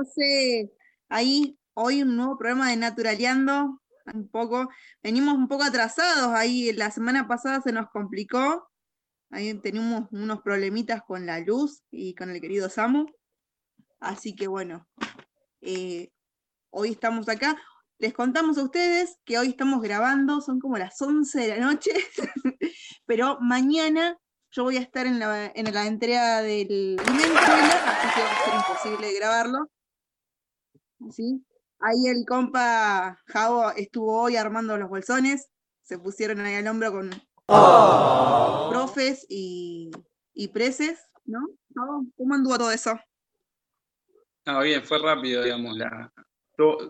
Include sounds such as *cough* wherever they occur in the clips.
José? Ahí, hoy un nuevo programa de Naturaleando. Un poco, venimos un poco atrasados ahí. La semana pasada se nos complicó. Ahí teníamos unos problemitas con la luz y con el querido Samu. Así que bueno, eh, hoy estamos acá. Les contamos a ustedes que hoy estamos grabando, son como las 11 de la noche, *laughs* pero mañana yo voy a estar en la, en la entrega del así que va a ser imposible grabarlo. ¿Sí? Ahí el compa Javo estuvo hoy armando los bolsones, se pusieron ahí al hombro con profes y, y preses, ¿no? Javo, ¿Cómo anduvo todo eso? Ah, bien, fue rápido, digamos. La...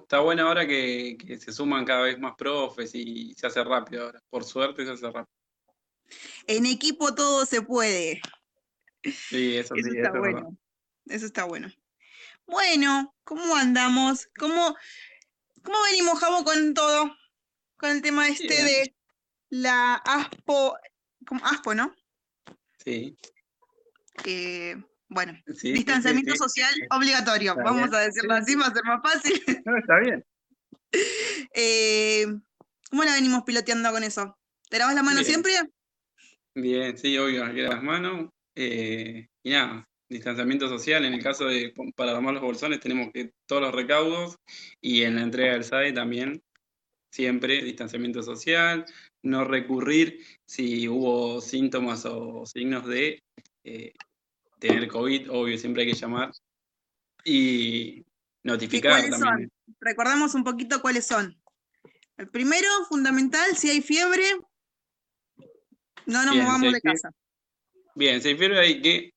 Está bueno ahora que, que se suman cada vez más profes y se hace rápido ahora. Por suerte se hace rápido. En equipo todo se puede. Sí, eso sí, Eso eso está bueno. Eso está bueno. Bueno, ¿cómo andamos? ¿Cómo, cómo venimos, Javo, con todo? Con el tema este Bien. de la ASPO, ¿cómo? ASPO, ¿no? Sí, Eh, bueno, sí, sí, sí, distanciamiento sí. social obligatorio, Está vamos bien. a decirlo Sí, así, va a ser más fácil. *laughs* No, está bien. *laughs* Eh, ¿cómo la venimos piloteando con eso? ¿Te lavas la mano Bien. siempre? Bien, sí, obvio, aquí las manos. eh, y nada, distanciamiento social. En el caso de para tomar los bolsones, tenemos que todos los recaudos. Y en la entrega del SAE también, siempre distanciamiento social. No recurrir si hubo síntomas o signos de eh, tener COVID, obvio, siempre hay que llamar. Y ¿Qué, notificar ¿Cuáles también. son? Recordamos un poquito cuáles son. El primero, fundamental, si hay fiebre, no nos Bien, movamos si hay de casa. Bien, se refiere ahí que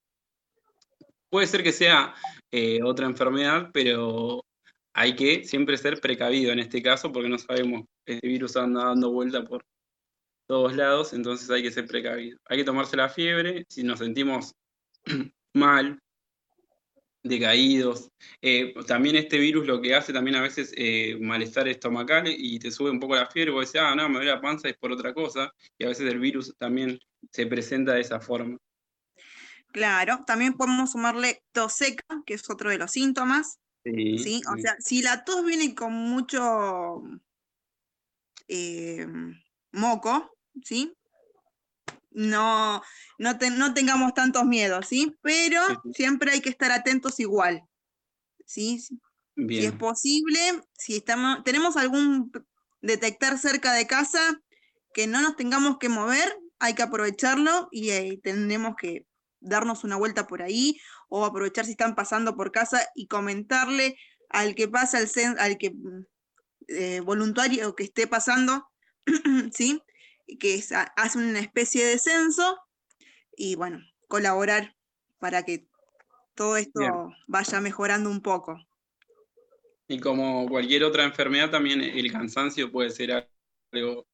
puede ser que sea eh, otra enfermedad, pero hay que siempre ser precavido en este caso porque no sabemos, este virus anda dando vuelta por todos lados, entonces hay que ser precavido. Hay que tomarse la fiebre, si nos sentimos *clears throat* mal, decaídos. Eh, también este virus lo que hace también a veces eh, malestar estomacal y te sube un poco la fiebre, vos decís, ah, no, me duele la panza, es por otra cosa, y a veces el virus también se presenta de esa forma. Claro, también podemos sumarle tos seca, que es otro de los síntomas, Sí, ¿sí? O sí. sea, si la tos viene con mucho, eh, moco, ¿sí? No, no, no tengamos tantos miedos, ¿sí? Pero siempre hay que estar atentos igual, ¿sí? Si es posible, si estamos, tenemos algún detectar cerca de casa que no nos tengamos que mover, hay que aprovecharlo y eh, tendremos que darnos una vuelta por ahí o aprovechar si están pasando por casa y comentarle al que pasa, al, al que eh, voluntario que esté pasando, *clears throat* ¿sí? que hace una especie de censo y bueno, colaborar para que todo esto vaya mejorando un poco. Y como cualquier otra enfermedad, también el cansancio puede ser algo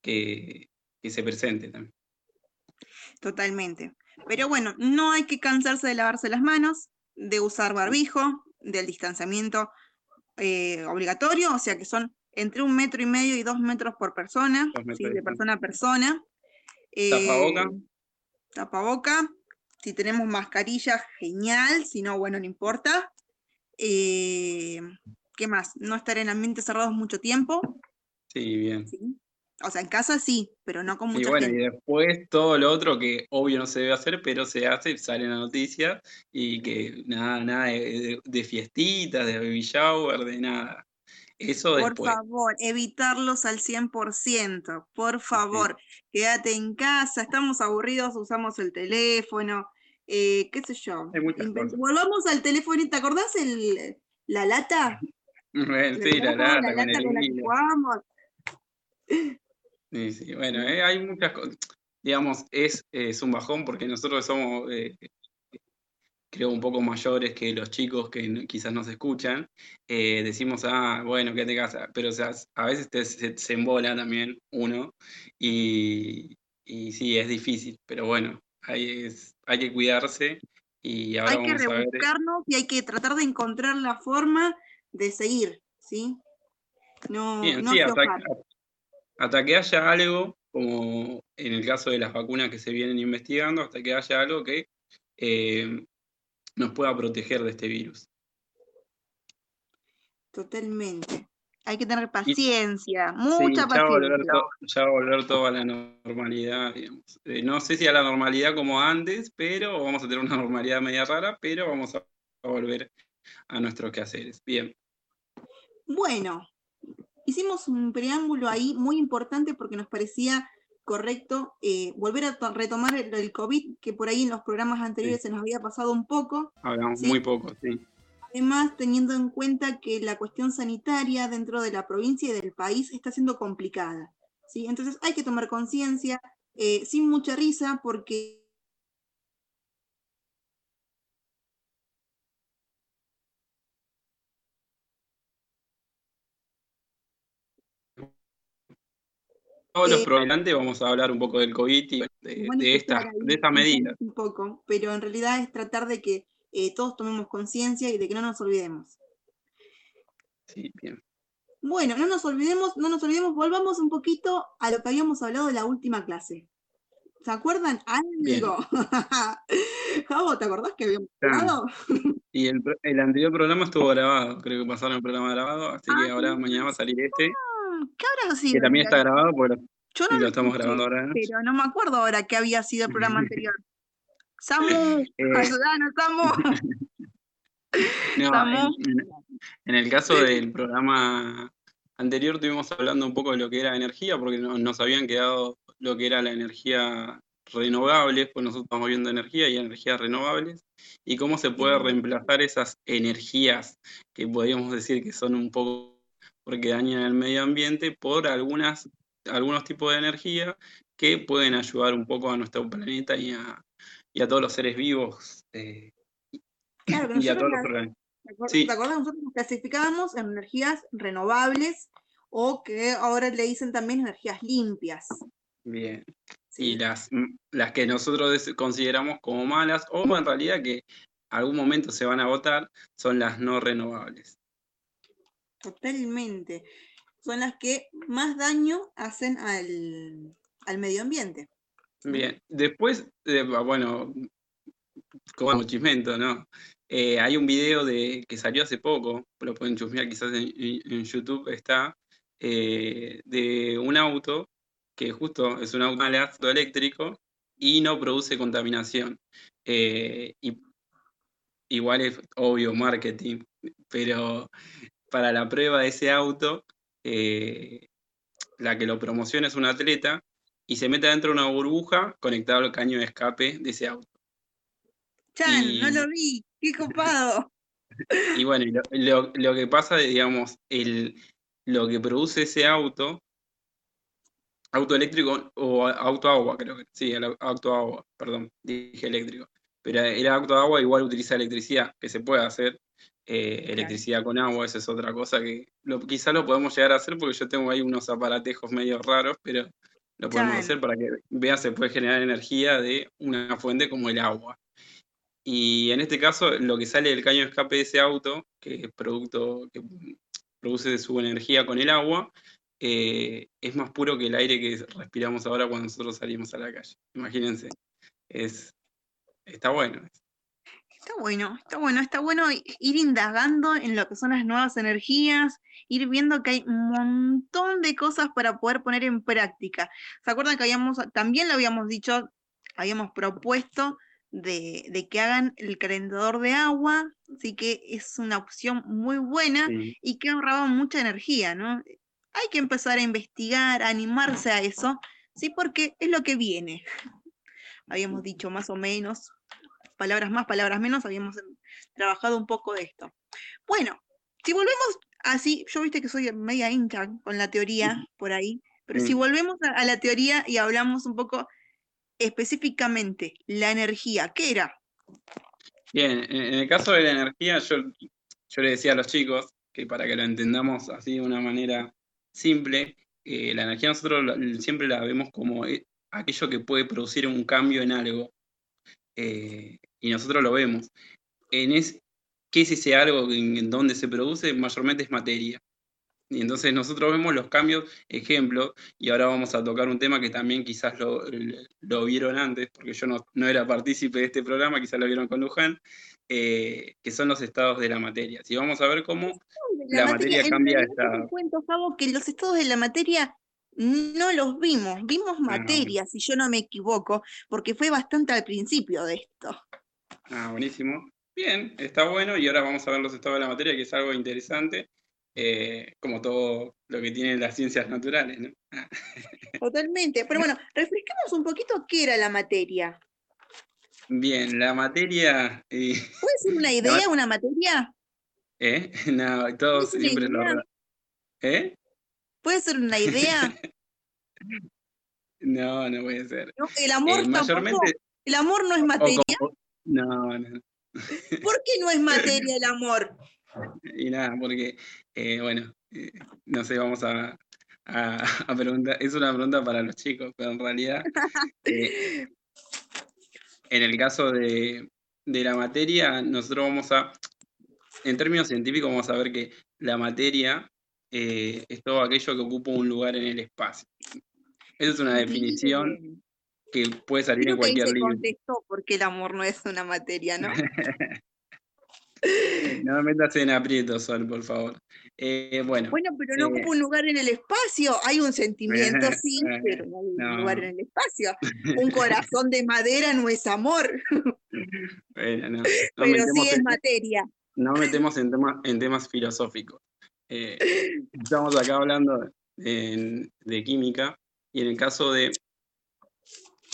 que, se presente también. Totalmente. Pero bueno, no hay que cansarse de lavarse las manos, de usar barbijo, del distanciamiento eh, obligatorio, o sea que son entre un metro y medio y dos metros por persona, de persona a persona. tapaboca. Eh, tapaboca. Si tenemos mascarilla, genial, si no, bueno, no importa. Eh, ¿Qué más? No estar en ambientes cerrados mucho tiempo. Sí, bien. O sea, en casa sí, pero no con mucha y bueno, Y después todo lo otro que obvio no se debe hacer, pero se hace, sale en la noticia, y que nada, nada de, fiestitas, de baby shower, de nada. Eso Por favor, evitarlos al 100%, por favor, quédate en casa, estamos aburridos, usamos el teléfono, eh, qué sé yo. Volvamos al teléfono, ¿te acordás el, la lata? *laughs* sí, la lata, la lata con, la que jugamos. Sí, sí, bueno, eh, hay muchas cosas. Digamos, es, es, un bajón porque nosotros somos eh, creo, un poco mayores que los chicos que quizás nos escuchan, eh, decimos, ah, bueno, quédate casa, pero o sea, a veces se, embola también uno y, y, sí, es difícil, pero bueno, hay, hay que cuidarse y ahora hay que rebuscarnos y hay que tratar de encontrar la forma de seguir, ¿sí? No, no sí, hasta, que haya algo, como en el caso de las vacunas que se vienen investigando, hasta que haya algo que eh, nos pueda proteger de este virus. Totalmente. Hay que tener paciencia, mucha paciencia. ya va a volver todo a la normalidad. Eh, no sé si a la normalidad como antes, pero vamos a tener una normalidad media rara, pero vamos a volver a nuestros quehaceres. Bien. Bueno, hicimos un preámbulo ahí muy importante porque nos parecía correcto eh, volver a retomar el, COVID, que por ahí en los programas anteriores se nos había pasado un poco. Hablamos muy poco, sí. Además, teniendo en cuenta que la cuestión sanitaria dentro de la provincia y del país está siendo complicada. ¿sí? Entonces hay que tomar conciencia, eh, sin mucha risa, porque todos los programantes vamos a hablar un poco del COVID y de, estas esta medidas. Un poco, pero en realidad es tratar de que eh, todos tomemos conciencia y de que no nos olvidemos. Sí, bien. Bueno, no nos olvidemos, no nos olvidemos, volvamos un poquito a lo que habíamos hablado de la última clase. ¿Se acuerdan algo? *laughs* Javo, ¿te acordás que habíamos hablado? y el, el, anterior programa estuvo grabado, creo que pasaron el programa grabado, así que ah, ahora mañana va a salir este. ¿Qué habrá sido? Que también está grabado, porque lo estamos grabando ahora. Pero no me acuerdo ahora qué había sido el programa *laughs* anterior. Samu, eh, ayudanos, Samu. *laughs* No, En, el caso del programa anterior estuvimos hablando un poco de lo que era energía, porque nos habían quedado lo que era la energía renovable, pues nosotros estamos viendo energía y energías renovables, y cómo se puede reemplazar esas energías que podríamos decir que son un poco porque dañan el medio ambiente por algunas, algunos tipos de energía que pueden ayudar un poco a nuestro planeta y a, y a todos los seres vivos. Eh, claro, y a todos los ¿Te acuerdas? Nosotros nos clasificábamos en energías renovables o que ahora le dicen también energías limpias. Bien. Y las, las que nosotros consideramos como malas, o en realidad que algún momento se van a votar, son las no renovables. Totalmente. Son las que más daño hacen al, medio ambiente. Bien, después, bueno, como chismento, ¿no? Eh, hay un video de, que salió hace poco, lo pueden chusmear quizás en, YouTube, está, eh, de un auto que justo es un auto eléctrico y no produce contaminación. Eh, y, igual es obvio marketing, pero para la prueba de ese auto, eh, la que lo promociona es un atleta y se mete dentro de una burbuja conectado al caño de escape de ese auto. Chan, no lo vi, qué copado. *laughs* Y bueno, lo, lo, que pasa, digamos, el, lo que produce ese auto, auto eléctrico o auto agua, creo que, sí, el auto agua, perdón, dije eléctrico. Pero el auto agua igual utiliza electricidad, que se puede hacer, eh, electricidad con agua, esa es otra cosa que lo, quizá lo podemos llegar a hacer porque yo tengo ahí unos aparatejos medio raros, pero lo podemos hacer para que vean se puede generar energía de una fuente como el agua. Y en este caso, lo que sale del caño de escape de ese auto, que es producto que produce su energía con el agua, eh, es más puro que el aire que respiramos ahora cuando nosotros salimos a la calle. Imagínense. Es, está bueno. Está bueno, está bueno, está bueno ir indagando en lo que son las nuevas energías, ir viendo que hay un montón de cosas para poder poner en práctica. ¿Se acuerdan que habíamos, también lo habíamos dicho, habíamos propuesto de, que hagan el calentador de agua, así que es una opción muy buena y que ahorraba mucha energía, ¿no? Hay que empezar a investigar, a animarse a eso, sí, porque es lo que viene. *laughs* Habíamos dicho más o menos, palabras más, palabras menos, habíamos trabajado un poco de esto. Bueno, si volvemos así, yo viste que soy media hincha con la teoría por ahí, pero si volvemos a, la teoría y hablamos un poco específicamente, la energía, ¿qué era? Bien, en el caso de la energía, yo, yo le decía a los chicos que para que lo entendamos así de una manera simple, eh, la energía nosotros siempre la vemos como eh, aquello que puede producir un cambio en algo. Eh, y nosotros lo vemos. En es, ¿Qué es ese algo en, donde se produce? Mayormente es materia. Y entonces nosotros vemos los cambios, ejemplo, y ahora vamos a tocar un tema que también quizás lo, lo vieron antes, porque yo no, no, era partícipe de este programa, quizás lo vieron con Luján, eh, que son los estados de la materia. Si vamos a ver cómo la, materia, cambia de estado. cuento, Fabo, que los estados de la materia no los vimos, vimos materia, si yo no me equivoco, porque fue bastante al principio de esto. Ah, buenísimo. Bien, está bueno y ahora vamos a ver los estados de la materia, que es algo interesante, eh, como todo lo que tienen las ciencias naturales, ¿no? *laughs* Totalmente. Pero bueno, refresquemos un poquito qué era la materia. Bien, la materia... Eh, ¿Puede ser una idea, una materia? ¿Eh? No, todos *laughs* siempre lo... ¿Eh? ¿Puede ser una idea? no, no puede ser. el amor eh, mayormente... ¿El amor no es materia? No, no. ¿Por qué no es materia el amor? Y nada, porque, eh, bueno, eh, no sé, vamos a, a, preguntar, es una pregunta para los chicos, pero en realidad, *laughs* eh, en el caso de, de la materia, nosotros vamos a, en términos científicos, vamos a ver que la materia es todo aquello que ocupa un lugar en el espacio. Esa es una definición que puede salir en cualquier libro. contestó porque el amor no es una materia, ¿no? *laughs* no me metas en aprieto, Sol, por favor. Eh, bueno, bueno, pero no ocupa eh, un lugar en el espacio. Hay un sentimiento, *laughs* sí, pero no hay un lugar en el espacio. *laughs* Un corazón de madera no es amor. Bueno, no, pero sí es materia. No metemos en, temas en temas filosóficos. Eh, estamos acá hablando de, de química y en el caso de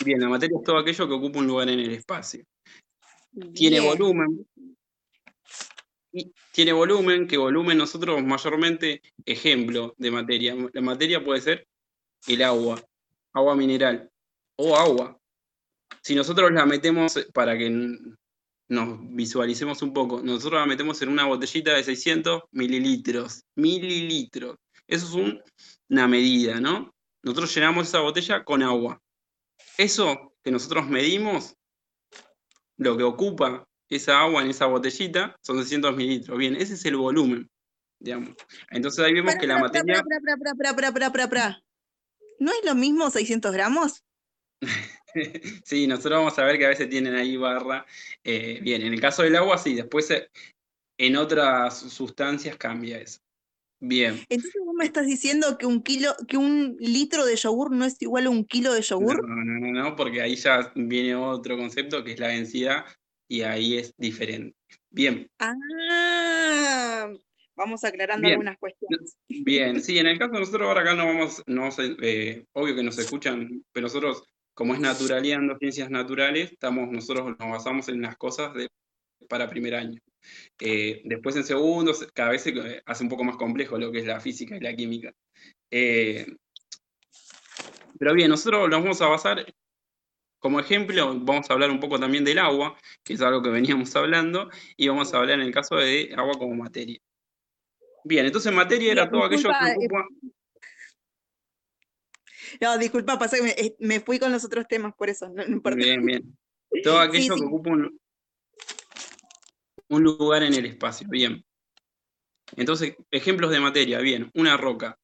Bien, la materia es todo aquello que ocupa un lugar en el espacio. Tiene volumen. Y tiene volumen, que volumen nosotros mayormente, ejemplo de materia. La materia puede ser el agua, agua mineral o agua. Si nosotros la metemos, para que nos visualicemos un poco, nosotros la metemos en una botellita de 600 mililitros. Mililitros. Eso es una medida, ¿no? Nosotros llenamos esa botella con agua. Eso que nosotros medimos, lo que ocupa esa agua en esa botellita, son 600 mililitros. Bien, ese es el volumen, digamos. Entonces ahí vemos que la materia... ¿No es lo mismo 600 gramos? *laughs* sí, nosotros vamos a ver que a veces tienen ahí barra. Eh, bien, en el caso del agua sí, después eh, en otras sustancias cambia eso. Bien. Entonces vos me estás diciendo que un kilo, que un litro de yogur no es igual a un kilo de No, yogur. no, no, no, porque ahí ya viene otro concepto que es la densidad y ahí es diferente. Bien, Ah, vamos aclarando Bien. algunas cuestiones. bien. Sí, en el caso de *laughs* nosotros ahora acá no vamos, no sé, eh, obvio que nos escuchan, pero nosotros, como es naturaleando ciencias naturales, estamos, nosotros nos basamos en las cosas de, para primer año. Eh, después en segundo, se- cada vez se eh, hace un poco más complejo lo que es la física y la química. Eh, pero bien, nosotros nos vamos a basar como ejemplo, vamos a hablar un poco también del agua, que es algo que veníamos hablando, y vamos a hablar en el caso de agua como materia. Bien, entonces materia era todo aquello que ocupa. No, disculpa, pasa que me, me fui con los otros temas, por eso, no, no importa. Bien, bien. *laughs* Todo Sí, aquello que ocupa un, un lugar en el espacio. Bien. Entonces, ejemplos de materia. Bien, una roca,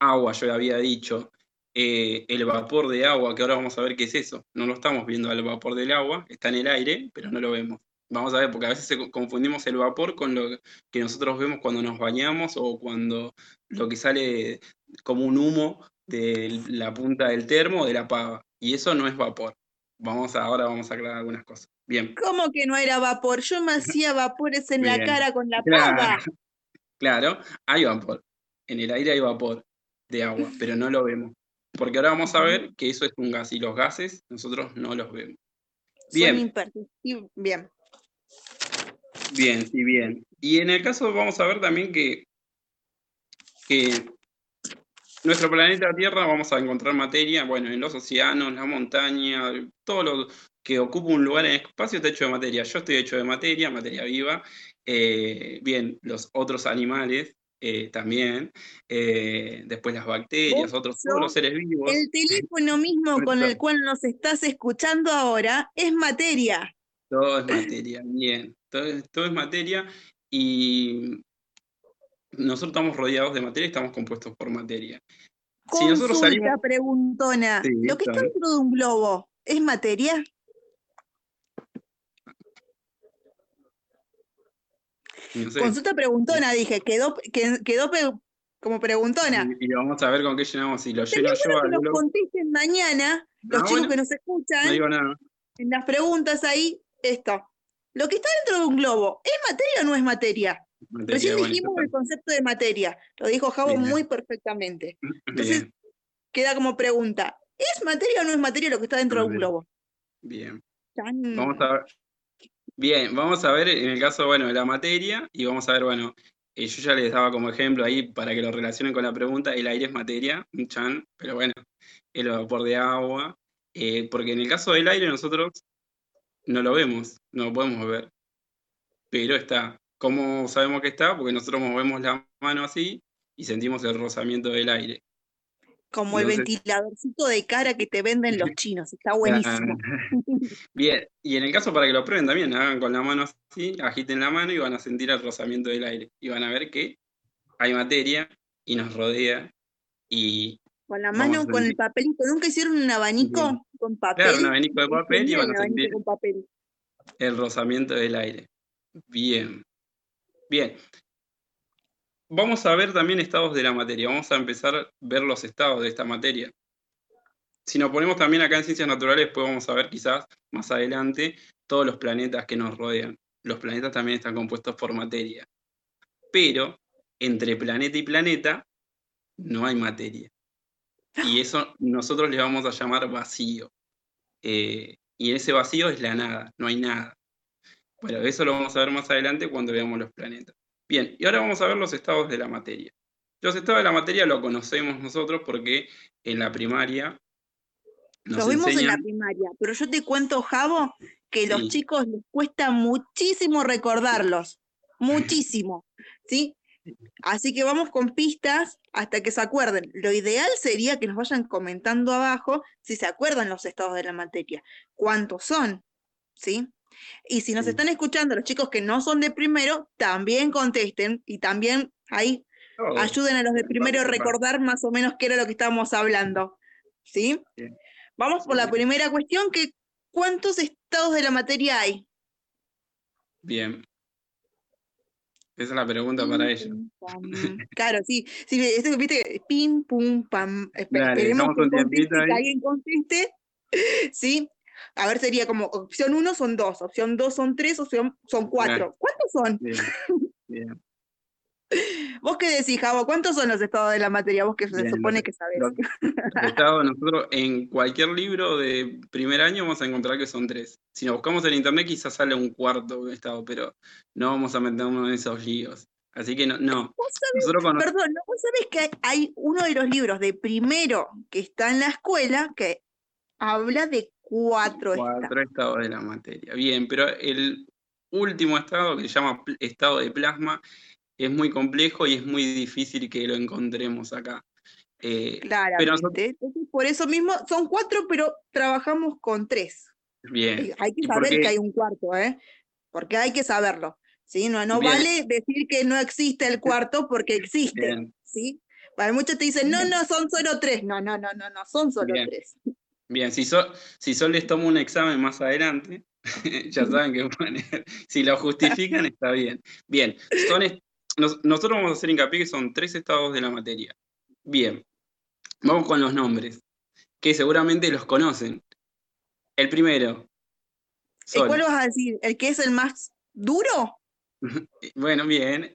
agua, yo había dicho, eh, el vapor de agua, que ahora vamos a ver qué es eso. No lo estamos viendo al vapor del agua, está en el aire, pero no lo vemos. Vamos a ver, porque a veces confundimos el vapor con lo que nosotros vemos cuando nos bañamos o cuando lo que sale como un humo de la punta del termo o de la pava. Y eso no es vapor. Vamos a, ahora vamos a aclarar algunas cosas. Bien. ¿Cómo que no era vapor? Yo me hacía vapores en la cara con la Claro, pava. claro, hay vapor. En el aire hay vapor de agua, *laughs* pero no lo vemos. Porque ahora vamos a ver que eso es un gas y los gases nosotros no los vemos. Son Bien. imperceptibles. Bien. Bien, sí, bien. Y en el caso vamos a ver también que, que nuestro planeta Tierra vamos a encontrar materia, bueno, en los océanos, la montaña, todo lo que ocupa un lugar en el espacio está hecho de materia. Yo estoy hecho de materia, materia viva. Eh, bien, los otros animales eh, también. eh, después las bacterias, otros, todos yo, los seres vivos. El teléfono mismo con el cual nos estás escuchando ahora es materia. Todo es materia, bien. Todo, es- todo es materia y nosotros estamos rodeados de materia y estamos compuestos por materia. Si nosotros Consulta salimos. preguntona. Sí, ¿Lo que está dentro de un globo es materia? No sé, Consulta preguntona, dije. Quedó, que- quedó como preguntona. y, y vamos a ver con qué llenamos. Si lo lleno yo que al nos globo, contesten mañana, los chicos bueno. que nos no escuchan, digo nada. en las preguntas ahí, esto. Lo que está dentro de un globo, ¿es materia o no es materia? Materia, Recién dijimos el concepto de materia, lo dijo Javo Bien. muy perfectamente. Entonces, Bien, queda como pregunta, ¿es materia o no es materia lo que está dentro de un globo? bien. Tan- Vamos a ver. Bien, vamos a ver en el caso, bueno, de la materia y vamos a ver, bueno, eh, yo ya les daba como ejemplo ahí para que lo relacionen con la pregunta, el aire es materia, un chan, pero bueno, el vapor de agua, eh, porque en el caso del aire nosotros no lo vemos, no lo podemos ver, pero está. ¿Cómo sabemos que está? Porque nosotros movemos la mano así y sentimos el rozamiento del aire. como el ventiladorcito de cara que te venden los *laughs* chinos, está buenísimo. *laughs* Bien, y en el caso para que lo prueben también, hagan con la mano así, agiten la mano y van a sentir el rozamiento del aire. Y van a ver que hay materia y nos rodea. Y Con la mano, con el papelito. ¿Nunca hicieron un abanico con papel? claro, un abanico de papel y van a sentir el rozamiento del aire. Bien. Bien. Vamos a ver también estados de la materia. Vamos a empezar a ver los estados de esta materia. Si nos ponemos también acá en ciencias naturales, después vamos a ver quizás más adelante todos los planetas que nos rodean. Los planetas también están compuestos por materia. Pero entre planeta y planeta no hay materia. Y *laughs* eso nosotros le vamos a llamar vacío. Eh, y ese vacío es la nada, no hay nada. Bueno, eso lo vamos a ver más adelante cuando veamos los planetas. Bien, y ahora vamos a ver los estados de la materia. Los estados de la materia lo conocemos nosotros porque en la primaria nos Los vimos en la primaria, pero yo te cuento, Javo, que los Sí. chicos les cuesta muchísimo recordarlos, muchísimo, ¿sí? Así que vamos con pistas hasta que se acuerden. Lo ideal sería que nos vayan comentando abajo si se acuerdan los estados de la materia, cuántos son, ¿sí? Y si nos Sí. están escuchando los chicos que no son de primero, también contesten y también ahí ayuden a los de primero a recordar más o menos qué era lo que estábamos hablando. ¿Sí? Bien. Vamos por la primera cuestión, que ¿cuántos estados de la materia hay? Bien. Esa es la pregunta para Pim, ellos. *laughs* Claro, sí. Sí, esto que viste, pim, pum, pam. Espe- Dale, Esperemos que conteste, alguien conteste. *laughs* ¿Sí? A ver, sería como opción uno son dos, opción dos son tres, opción son cuatro. ¿Cuántos son? Bien, bien. *laughs* ¿Vos qué decís, Javo? ¿Cuántos son los estados de la materia? Vos que se Bien, supone los- que sabés. los- Los *laughs* estados, nosotros en cualquier libro de primer año vamos a encontrar que son tres. Si nos buscamos en internet quizás sale un cuarto estado, pero no vamos a meternos en esos líos. Así que no, no. ¿Vos sabés? Perdón, ¿no? ¿vos sabés que hay uno de los libros de primero que está en la escuela que habla de cuatro, estados? cuatro estados de la materia. Bien, pero el último estado, que se llama estado de plasma, es muy complejo y es muy difícil que lo encontremos acá. Eh, Claramente. nosotros- por eso mismo son cuatro, pero trabajamos con tres. bien. Hay que ¿Y por saber que hay un cuarto, ¿eh? Porque hay que saberlo. ¿sí? No, no Bien. vale decir que no existe el cuarto porque existe. Bien. ¿sí? Para muchos te dicen, no, no, son solo tres. No, no, no, no, no, son solo Bien. tres. Bien, si, so- si Sol les toma un examen más adelante, *laughs* ya saben que poner. Si lo justifican, está bien. Bien, son nos- nosotros vamos a hacer hincapié que son tres estados de la materia. Bien, vamos con los nombres, que seguramente los conocen. El primero, ¿Y Sol. cuál vas a decir? ¿El que es el más duro? *laughs* Bueno, bien,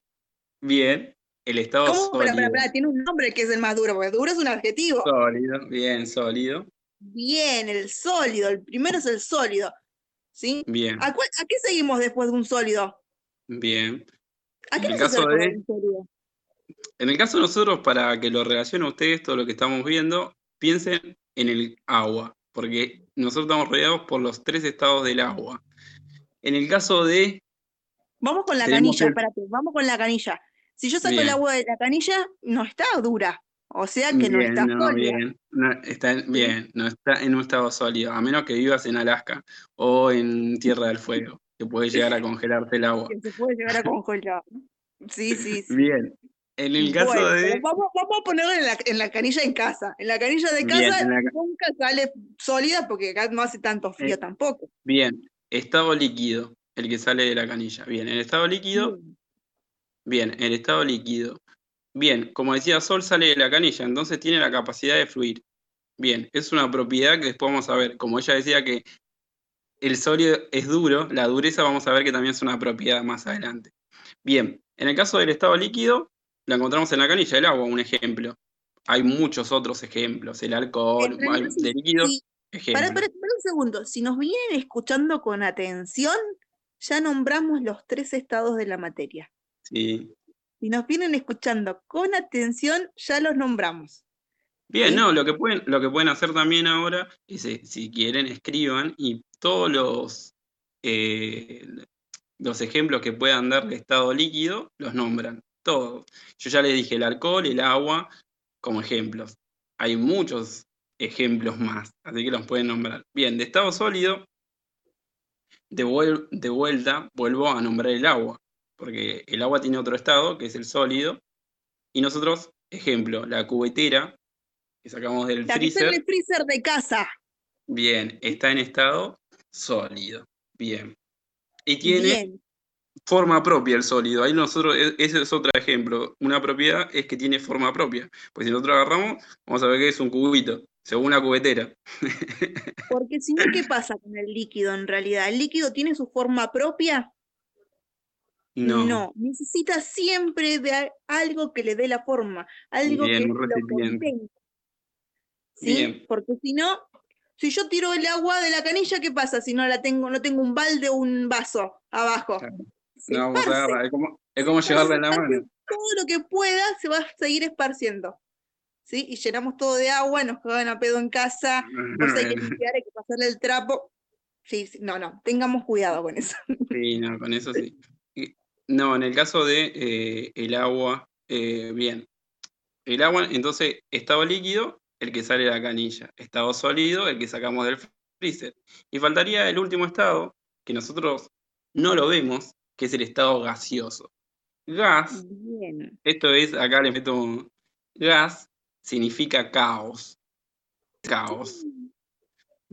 bien. El estado sólido. pero, pero, tiene un nombre que es el más duro, porque duro es un adjetivo. Sólido, bien, sólido. Bien, el sólido. El primero es el sólido. ¿Sí? Bien, ¿A, cuál- a qué seguimos después de un sólido? bien. ¿A qué En el nos caso de- un sólido? En el caso de nosotros, para que lo relacione a ustedes todo lo que estamos viendo, piensen en el agua, porque nosotros estamos rodeados por los tres estados del agua. En el caso de, Vamos con la canilla, el- espérate, vamos con la canilla. Si yo saco el agua de la canilla, no está dura. O sea que no está no, sólida. bien, no, está en- bien, no está en un estado sólido, a menos que vivas en Alaska o en Tierra del Fuego, que puede llegar a congelarte el agua. *laughs* Que se puede llegar a congelar. Sí, sí, sí. Bien, en el caso Bueno, de, vamos, vamos a ponerlo en la, en la canilla en casa. En la canilla de casa la nunca sale sólida porque acá no hace tanto frío Eh, tampoco. bien, estado líquido, el que sale de la canilla. Bien, el estado líquido Bien. Bien, el estado líquido. Bien, como decía Sol, sale de la canilla, entonces tiene la capacidad de fluir. Bien, es una propiedad que después vamos a ver. Como ella decía que el sólido es duro, la dureza vamos a ver que también es una propiedad más adelante. Bien, en el caso del estado líquido, la encontramos en la canilla, el agua, un ejemplo. Hay muchos otros ejemplos, el alcohol, hay- sí, de líquidos, sí. para, para un segundo, si nos vienen escuchando con atención, ya nombramos los tres estados de la materia. Sí. Si nos vienen escuchando con atención, ya los nombramos. Bien, ¿Sí? no, lo que pueden, lo que pueden hacer también ahora es, eh, si quieren, escriban y todos los, eh, los ejemplos que puedan dar de estado líquido, los nombran, todos. Yo ya les dije el alcohol, el agua, como ejemplos. Hay muchos ejemplos más, así que los pueden nombrar. Bien, de estado sólido, de, vuel- de vuelta, vuelvo a nombrar el agua, porque el agua tiene otro estado, que es el sólido, y nosotros, ejemplo, la cubetera que sacamos del La que freezer, el freezer de casa. bien, está en estado sólido, bien. Y tiene Bien. forma propia el sólido. Ahí nosotros, e- ese es otro ejemplo. Una propiedad es que tiene forma propia. Pues si nosotros agarramos, vamos a ver que es un cubito, según la cubetera. *laughs* Porque si no, ¿qué pasa con el líquido en realidad? ¿El líquido tiene su forma propia? No. necesita siempre de algo que le dé la forma, algo Bien, que lo contenga. ¿Sí? Bien. Porque si no, si yo tiro el agua de la canilla, ¿qué pasa si no la tengo, no tengo un balde o un vaso abajo? Se *laughs* No vamos a es como, es como llevarla en la mano. Todo lo que pueda se va a seguir esparciendo. ¿Sí? Y llenamos todo de agua, nos cagan a pedo en casa, *laughs* no sé, hay que limpiar, hay que pasarle el trapo. Sí, sí, no, no, tengamos cuidado con eso. Sí, no, con eso sí. No, en el caso de eh, el agua, eh, bien. El agua, entonces, estado líquido, el que sale de la canilla. Estado sólido, el que sacamos del freezer. Y faltaría el último estado, que nosotros no lo vemos, que es el estado gaseoso. Gas, Bien. esto es, acá le meto un- gas, significa caos. Caos.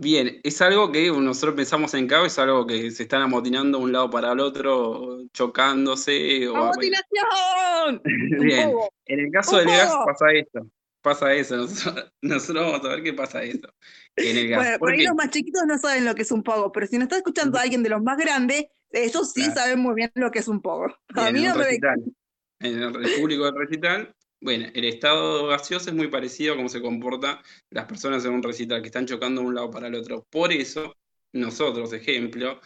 Bien, es algo que nosotros pensamos en caos, es algo que se están amotinando de un lado para el otro, chocándose. O, ¡Amotinación! *laughs* Bien, en el caso del gas pasa esto. Pasa eso, *laughs* nosotros, vamos a ver qué pasa eso. En el gas. Bueno, por ahí los más chiquitos no saben lo que es un pogo, pero si nos está escuchando alguien de los más grandes, ellos sí saben muy bien lo que es un pogo. A mí no me *laughs* En el público del recital, bueno, el estado gaseoso es muy parecido a cómo se comportan las personas en un recital, que están chocando de un lado para el otro. Por eso, nosotros, ejemplo,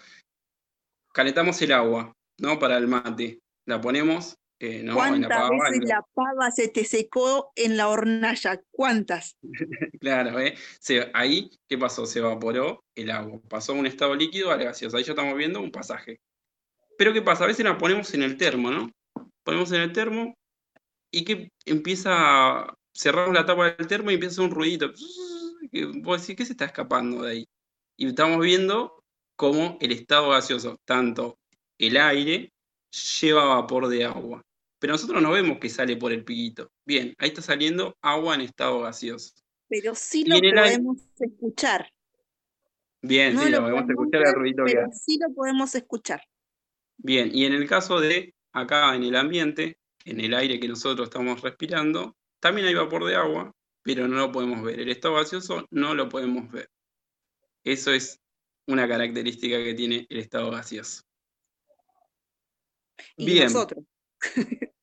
calentamos el agua, ¿no? Para el mate. La ponemos, eh, ¿no? ¿Cuántas la veces la pava se te secó en la hornalla? ¿Cuántas? *laughs* claro, ¿eh? ahí, ¿qué pasó? Se evaporó el agua. Pasó de un estado líquido al gaseoso. Ahí ya estamos viendo un pasaje. Pero ¿qué pasa? A veces la ponemos en el termo, ¿no? Ponemos en el termo y que empieza, cerramos la tapa del termo y empieza un ruidito. Que vos decís, ¿qué se está escapando de ahí? Y estamos viendo cómo el estado gaseoso, tanto el aire, lleva vapor de agua. Pero nosotros no vemos que sale por el piquito. Bien, ahí está saliendo agua en estado gaseoso. Pero sí lo podemos escuchar. Bien, sí, lo, podemos escuchar el ruidito pero sí lo podemos escuchar. Bien, y en el caso de acá en el ambiente, en el aire que nosotros estamos respirando, también hay vapor de agua, pero no lo podemos ver. El estado gaseoso no lo podemos ver. Eso es una característica que tiene el estado gaseoso. Y Bien. nosotros. *laughs*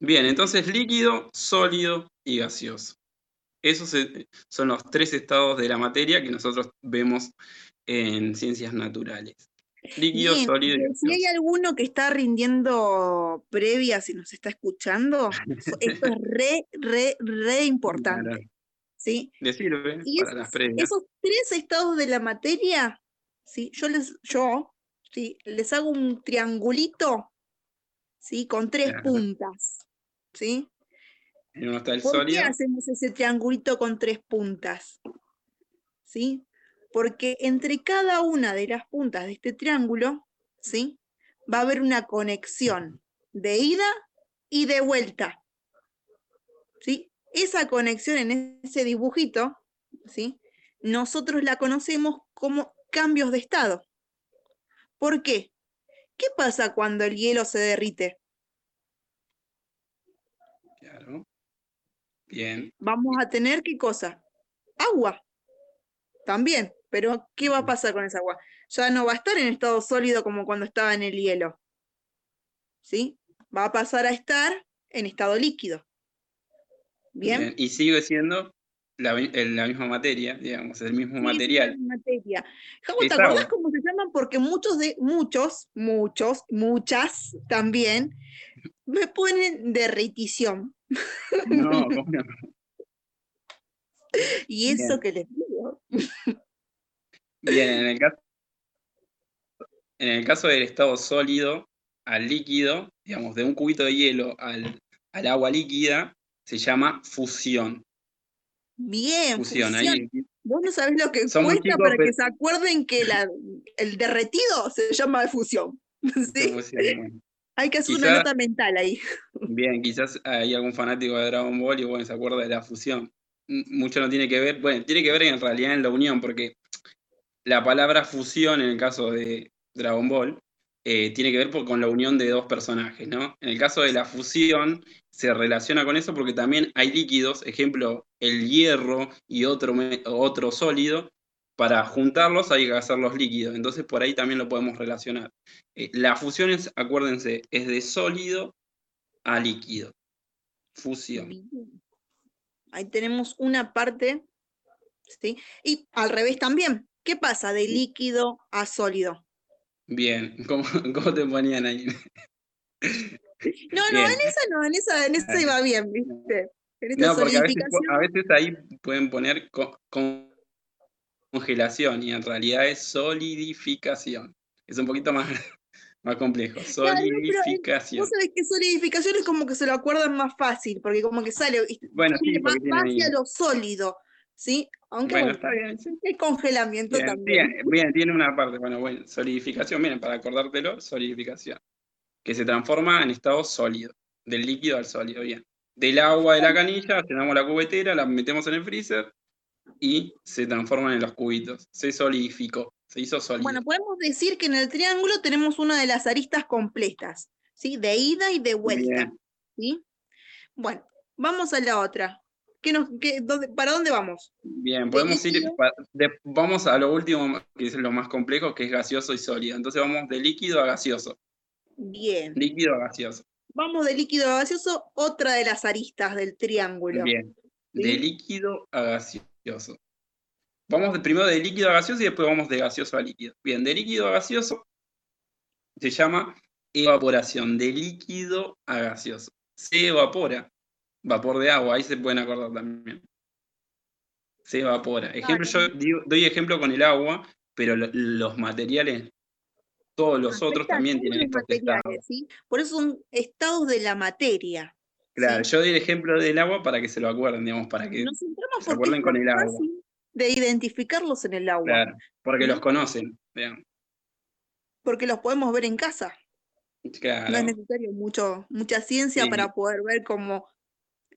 Bien, entonces líquido, sólido y gaseoso. Esos son los tres estados de la materia que nosotros vemos en ciencias naturales. Líquido, sólido. Si hay alguno que está rindiendo previa, si nos está escuchando, *laughs* esto es re, re, re importante. ¿sí? Le sirve para las previas. Esos tres estados de la materia, ¿sí? yo, les, yo ¿sí? les hago un triangulito ¿sí? con tres puntas. ¿sí? ¿Por qué hacemos ese triangulito con tres puntas? ¿Sí? Porque entre cada una de las puntas de este triángulo, ¿sí? Va a haber una conexión de ida y de vuelta. ¿Sí? Esa conexión en ese dibujito, ¿sí? Nosotros la conocemos como cambios de estado. ¿Por qué? ¿Qué pasa cuando el hielo se derrite? Claro. Bien. Vamos a tener qué cosa? Agua. También. Pero, ¿qué va a pasar con esa agua? Ya no va a estar en estado sólido como cuando estaba en el hielo. ¿Sí? Va a pasar a estar en estado líquido. ¿Bien? Y sigue siendo la, misma materia, digamos, el mismo material. materia. ¿te acordás cómo se llaman? Porque muchos de, muchos, muchos, muchas también, me ponen derritición. No, ¿cómo no? *laughs* y eso que les digo. *laughs* Bien, en el caso, en el caso del estado sólido al líquido, digamos, de un cubito de hielo al, agua líquida, se llama fusión. Bien, fusión. Vos no sabés lo que cuesta para que se acuerden que el derretido se llama fusión. *laughs* Hay que hacer una nota mental ahí. Bien, quizás hay algún fanático de Dragon Ball y bueno, se acuerda de la fusión. Mucho no tiene que ver, bueno, tiene que ver en realidad en la unión, porque la palabra fusión en el caso de Dragon Ball eh, tiene que ver con la unión de dos personajes, ¿no? En el caso de la fusión se relaciona con eso porque también hay líquidos, ejemplo, el hierro y otro, otro sólido, para juntarlos hay que hacerlos líquidos, entonces por ahí también lo podemos relacionar. Eh, la fusión es, acuérdense, es de sólido a líquido. Fusión. Ahí tenemos una parte, ¿sí? Y al revés también, ¿Qué pasa de líquido a sólido? Bien, *laughs* ¿cómo, te ponían ahí? No, no, en esa no, en esa, en esa iba bien, ¿viste? no, porque a veces, ahí pueden poner congelación y en realidad es solidificación. Es un poquito más, *laughs* más complejo. Solidificación. Vos sabés que solidificación es como que se lo acuerdan más fácil, porque como que sale bueno, sí, más hacia lo sólido. ¿Sí? Aunque bueno, está bien. El congelamiento también. Bien, tiene una parte, bueno, bueno, solidificación, miren, para acordártelo, solidificación, que se transforma en estado sólido, del líquido al sólido, bien. Del agua de la canilla, llenamos la cubetera, la metemos en el freezer, y se transforman en los cubitos. Se solidificó, se hizo sólido. Bueno, podemos decir que en el triángulo tenemos una de las aristas completas, ¿sí? De ida y de vuelta, Bien. ¿sí? Bueno, vamos a la otra. ¿Qué nos, qué- dónde- ¿Para dónde vamos? Bien, podemos ir, de- vamos a lo último, que es lo más complejo, que es gaseoso y sólido. Entonces vamos de líquido a gaseoso. Bien. Líquido a gaseoso. Vamos de líquido a gaseoso, otra de las aristas del triángulo. Bien. De líquido a gaseoso. Vamos de, primero de líquido a gaseoso y después vamos de gaseoso a líquido. Bien, de líquido a gaseoso se llama evaporación. De líquido a gaseoso. Se evapora. Vapor de agua, ahí se pueden acordar también. Se evapora. Ejemplo, yo digo- doy ejemplo con el agua, pero lo- los materiales, todos los otros también tienen estos estados. Por eso son estados de la materia. Claro, ¿sí? yo doy el ejemplo del agua para que se lo acuerden, digamos, para que, Nos se acuerden con el agua. de identificarlos en el agua, claro, porque ¿sí? los conocen, digamos. porque los podemos ver en casa. No es Claro. necesario mucho, mucha ciencia para poder ver cómo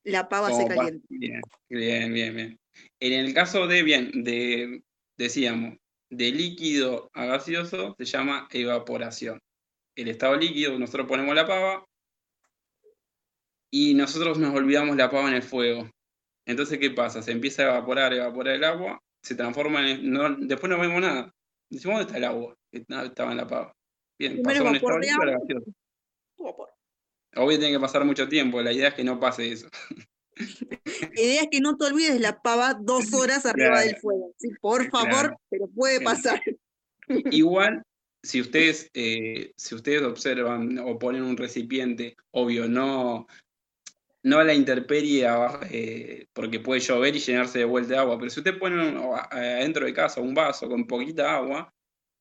la pava se como calienta. Bien, bien, bien, bien. En el caso de, bien, de, decíamos, de líquido a gaseoso se llama evaporación. El estado líquido, nosotros ponemos la pava y nosotros nos olvidamos la pava en el fuego. Entonces, ¿qué pasa? Se empieza a evaporar, evaporar el agua, se transforma en... no- después no vemos nada. Decimos, ¿dónde está el agua? Estaba en la pava. Bien, pasó un estado líquido a gaseoso. Vapor. Obvio tiene que pasar mucho tiempo, la idea es que no pase eso. *laughs* La idea es que no te olvides la pava dos horas arriba Claro. del fuego. ¿sí? Por Claro. favor, pero puede pasar. *laughs* Igual, si ustedes, eh, si ustedes observan o ponen un recipiente, obvio, no, no a la intemperie abajo, eh, porque puede llover y llenarse de vuelta de agua, pero si usted pone un- o a- adentro de casa un vaso con poquita agua,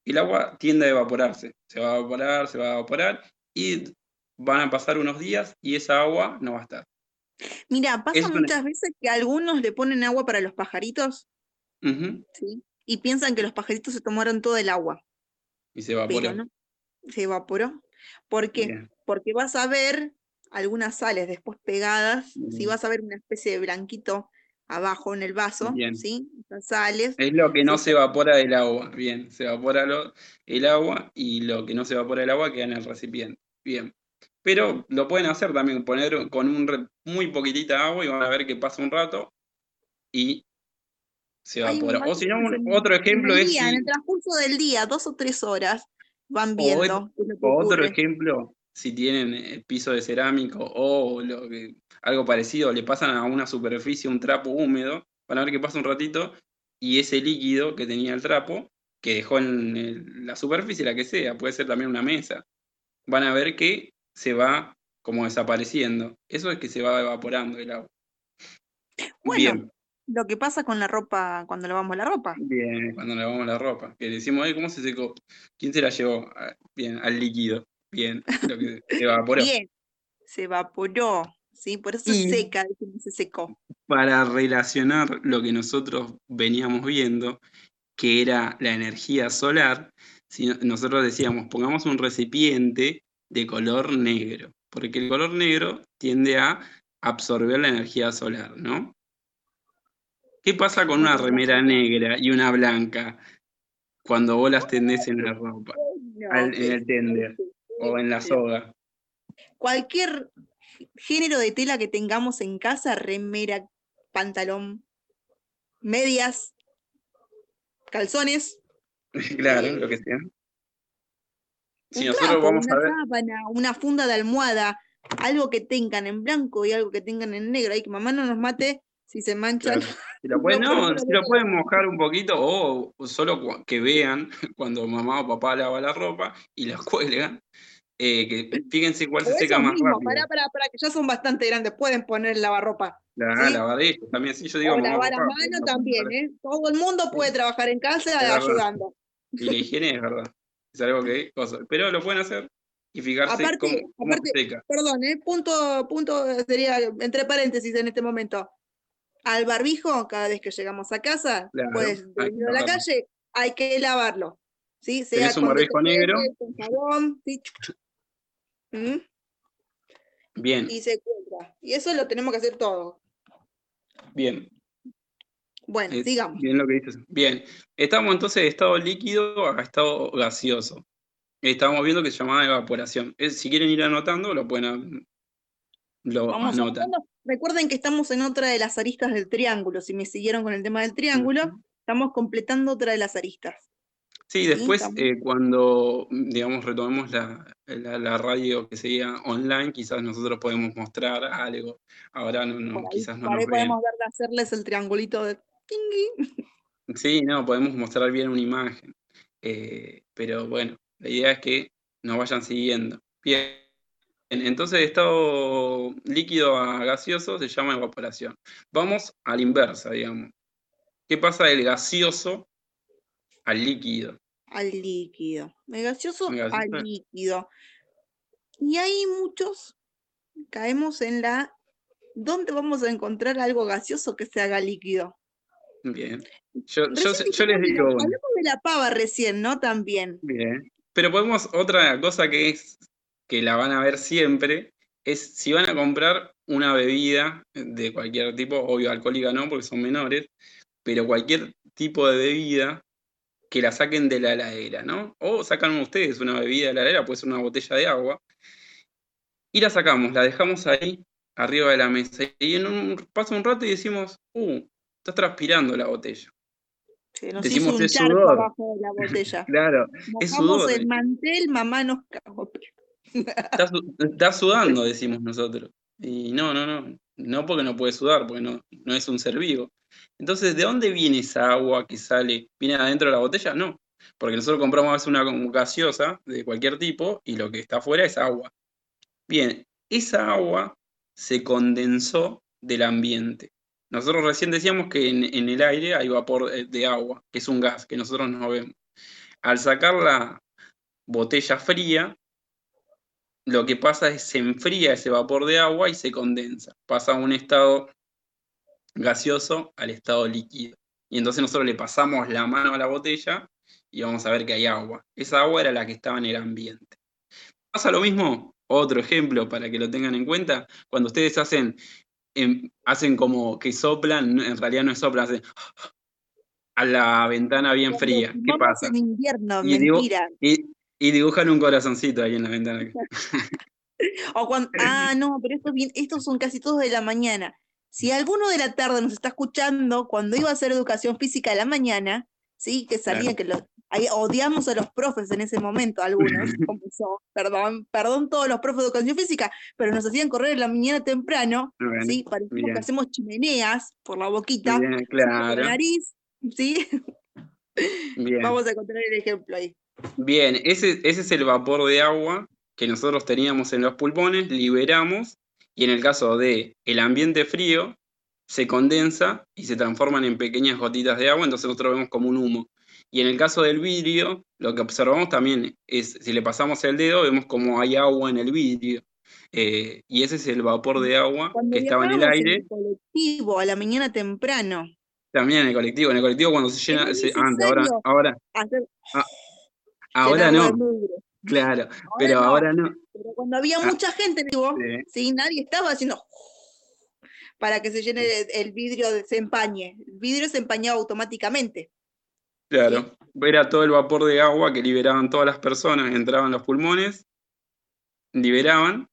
el agua tiende a evaporarse, se va a evaporar, se va a evaporar y van a pasar unos días y esa agua no va a estar. Mira, pasa muchas veces que algunos le ponen agua para los pajaritos, ¿sí? Y piensan que los pajaritos se tomaron todo el agua, Y se evaporó. pero no, se evaporó. ¿Por qué? Bien, Porque vas a ver algunas sales después pegadas, si vas a ver una especie de blanquito abajo en el vaso, Bien. ¿sí? Esas sales. Es lo que no Sí. se evapora del agua. Bien, se evapora lo- el agua y lo que no se evapora del agua queda en el recipiente. Bien. Pero lo pueden hacer también, poner con un muy poquitita agua y van a ver que pasa un rato y se evapora. O si no, en- otro ejemplo es si- En el transcurso del día, dos o tres horas, van viendo o otro ejemplo, si tienen eh, piso de cerámico o lo que, algo parecido, le pasan a una superficie un trapo húmedo, van a ver que pasa un ratito y ese líquido que tenía el trapo, que dejó en el- la superficie, la que sea, puede ser también una mesa, van a ver que se va como desapareciendo. Eso es que se va evaporando el agua. Bueno, Bien, Lo que pasa con la ropa cuando lavamos la ropa. bien, cuando lavamos la ropa, que decimos, "Ay, ¿cómo se secó? ¿Quién se la llevó? Ah, Bien, al líquido. Bien, lo que se *laughs* evaporó. Bien, se evaporó, ¿sí? Por eso Y- seca, se secó. para relacionar lo que nosotros veníamos viendo, que era la energía solar, si no- nosotros decíamos, pongamos un recipiente de color negro, porque el color negro tiende a absorber la energía solar, ¿no? ¿Qué pasa con una remera negra y una blanca cuando vos las tendés en la ropa, al- en el tender o en la soga? Cualquier género de tela que tengamos en casa, remera, pantalón, medias, calzones, *laughs* Claro, Eh, lo que sea. Si un nosotros trapo, vamos una a ver, sábana, una funda de almohada, algo que tengan en blanco y algo que tengan en negro, y que mamá no nos mate si se manchan. Claro. *laughs* Si lo pueden, No, pero no, pero si de lo todo. pueden mojar un poquito o, solo que vean *laughs* cuando mamá o papá lava la ropa y la *laughs* cuelgan, eh, que fíjense cuál se seca más rápido. pará, pará, pará, que ya son bastante grandes, pueden poner lavarropa. La ¿sí? también, sí, yo digo O lavar a papá, mano pero no también, para- ¿eh? Todo el mundo puede trabajar en casa ayudando. Y la higiene es verdad, es algo que cosa, pero lo pueden hacer y fijarse Aparte- cómo, cómo aparte- se seca. Perdón, ¿eh? Punto, punto sería entre paréntesis en este momento. Al barbijo, cada vez que llegamos a casa, Claro, venir a la calle, hay que lavarlo. ¿sí? Sea un barbijo negro. con jabón, ¿sí? ¿Mm? Bien, y se encuentra. Y eso lo tenemos que hacer todo. bien. Bueno, Eh, sigamos. Bien lo que dices. Bien, estamos entonces de estado líquido a estado gaseoso. Estábamos viendo que se llamaba evaporación. Es- si quieren ir anotando, lo pueden lo Vamos anotan. Recuerden que estamos en otra de las aristas del triángulo. Si me siguieron con el tema del triángulo, estamos completando otra de las aristas. Sí, después eh, cuando, digamos, retomemos la, la- la radio que sería online, quizás nosotros podemos mostrar algo. Ahora no, no, quizás no vean. podemos ver hacerles el triangulito de. Sí, no, podemos mostrar bien una imagen. Eh, pero bueno, la idea es que nos vayan siguiendo. Bien, entonces estado líquido a gaseoso se llama evaporación. Vamos a la inversa, digamos. ¿Qué pasa del gaseoso al líquido? al líquido. El gaseoso El gaseoso. al líquido. Y ahí muchos caemos en la. ¿Dónde vamos a encontrar algo gaseoso que se haga líquido? Bien. Yo, les digo hablamos de la pava recién, ¿no? También. Bien. Pero podemos, otra cosa que es, que la van a ver siempre, es si van a comprar una bebida de cualquier tipo, obvio alcohólica no, porque son menores, pero cualquier tipo de bebida que la saquen de la heladera, ¿no? O sacan ustedes una bebida de la heladera, puede ser una botella de agua, y la sacamos, la dejamos ahí, arriba de la mesa, y en un, pasa un rato y decimos, uh, está transpirando la botella. Nos Decimos, hizo un "Es sudor". abajo de la botella. *laughs* Claro, es Mojamos sudor. el mantel, mamá nos cagó. Está sudando, decimos nosotros. Y no, no, no. No porque no puede sudar, porque no, no es un ser vivo. Entonces, ¿de dónde viene esa agua que sale? ¿Viene adentro de la botella? No. Porque nosotros compramos a veces una gaseosa de cualquier tipo y lo que está afuera es agua. Bien, esa agua se condensó del ambiente. Nosotros recién decíamos que en, el aire hay vapor de agua, que es un gas que nosotros no vemos. Al sacar la botella fría, lo que pasa es se enfría ese vapor de agua y se condensa. Pasa a un estado gaseoso al estado líquido. Y entonces nosotros le pasamos la mano a la botella y vamos a ver que hay agua. Esa agua era la que estaba en el ambiente. Pasa lo mismo, otro ejemplo para que lo tengan en cuenta, cuando ustedes hacen, hacen como que soplan, en realidad no es soplan, hacen a la ventana bien fría. ¿Qué pasa? en invierno, Y mentira. Y, y dibujan un corazoncito ahí en la ventana. *laughs* O cuando, *laughs* ah, no, pero esto es bien- estos son casi todos de la mañana. Si alguno de la tarde nos está escuchando, cuando iba a hacer educación física a la mañana, sí, que salían, que los, ahí odiamos a los profes en ese momento, algunos, *laughs* como yo, perdón, perdón todos los profes de educación física, pero nos hacían correr en la mañana temprano, Bueno, sí, parecemos bien. que hacemos chimeneas por la boquita, Bien, *laughs* por la nariz, sí, Bien. vamos a encontrar el ejemplo ahí. Bien, ese, ese es el vapor de agua que nosotros teníamos en los pulmones, liberamos, y en el caso de el ambiente frío, se condensa y se transforman en pequeñas gotitas de agua, entonces nosotros vemos como un humo. Y en el caso del vidrio, lo que observamos también es, si le pasamos el dedo, vemos como hay agua en el vidrio. Eh, y ese es el vapor de agua Cuando que estaba en el aire, el colectivo a la mañana temprano, también en el colectivo. En el colectivo cuando se llena, se- antes, ahora, ahora, hacer ahora no, claro, pero no. ahora no. Pero cuando había Ah, mucha gente, digo, sí. sí, nadie estaba haciendo para que se llene el, el vidrio, se empañe. El vidrio se empañaba automáticamente. Claro, era todo el vapor de agua que liberaban todas las personas, entraban los pulmones, liberaban,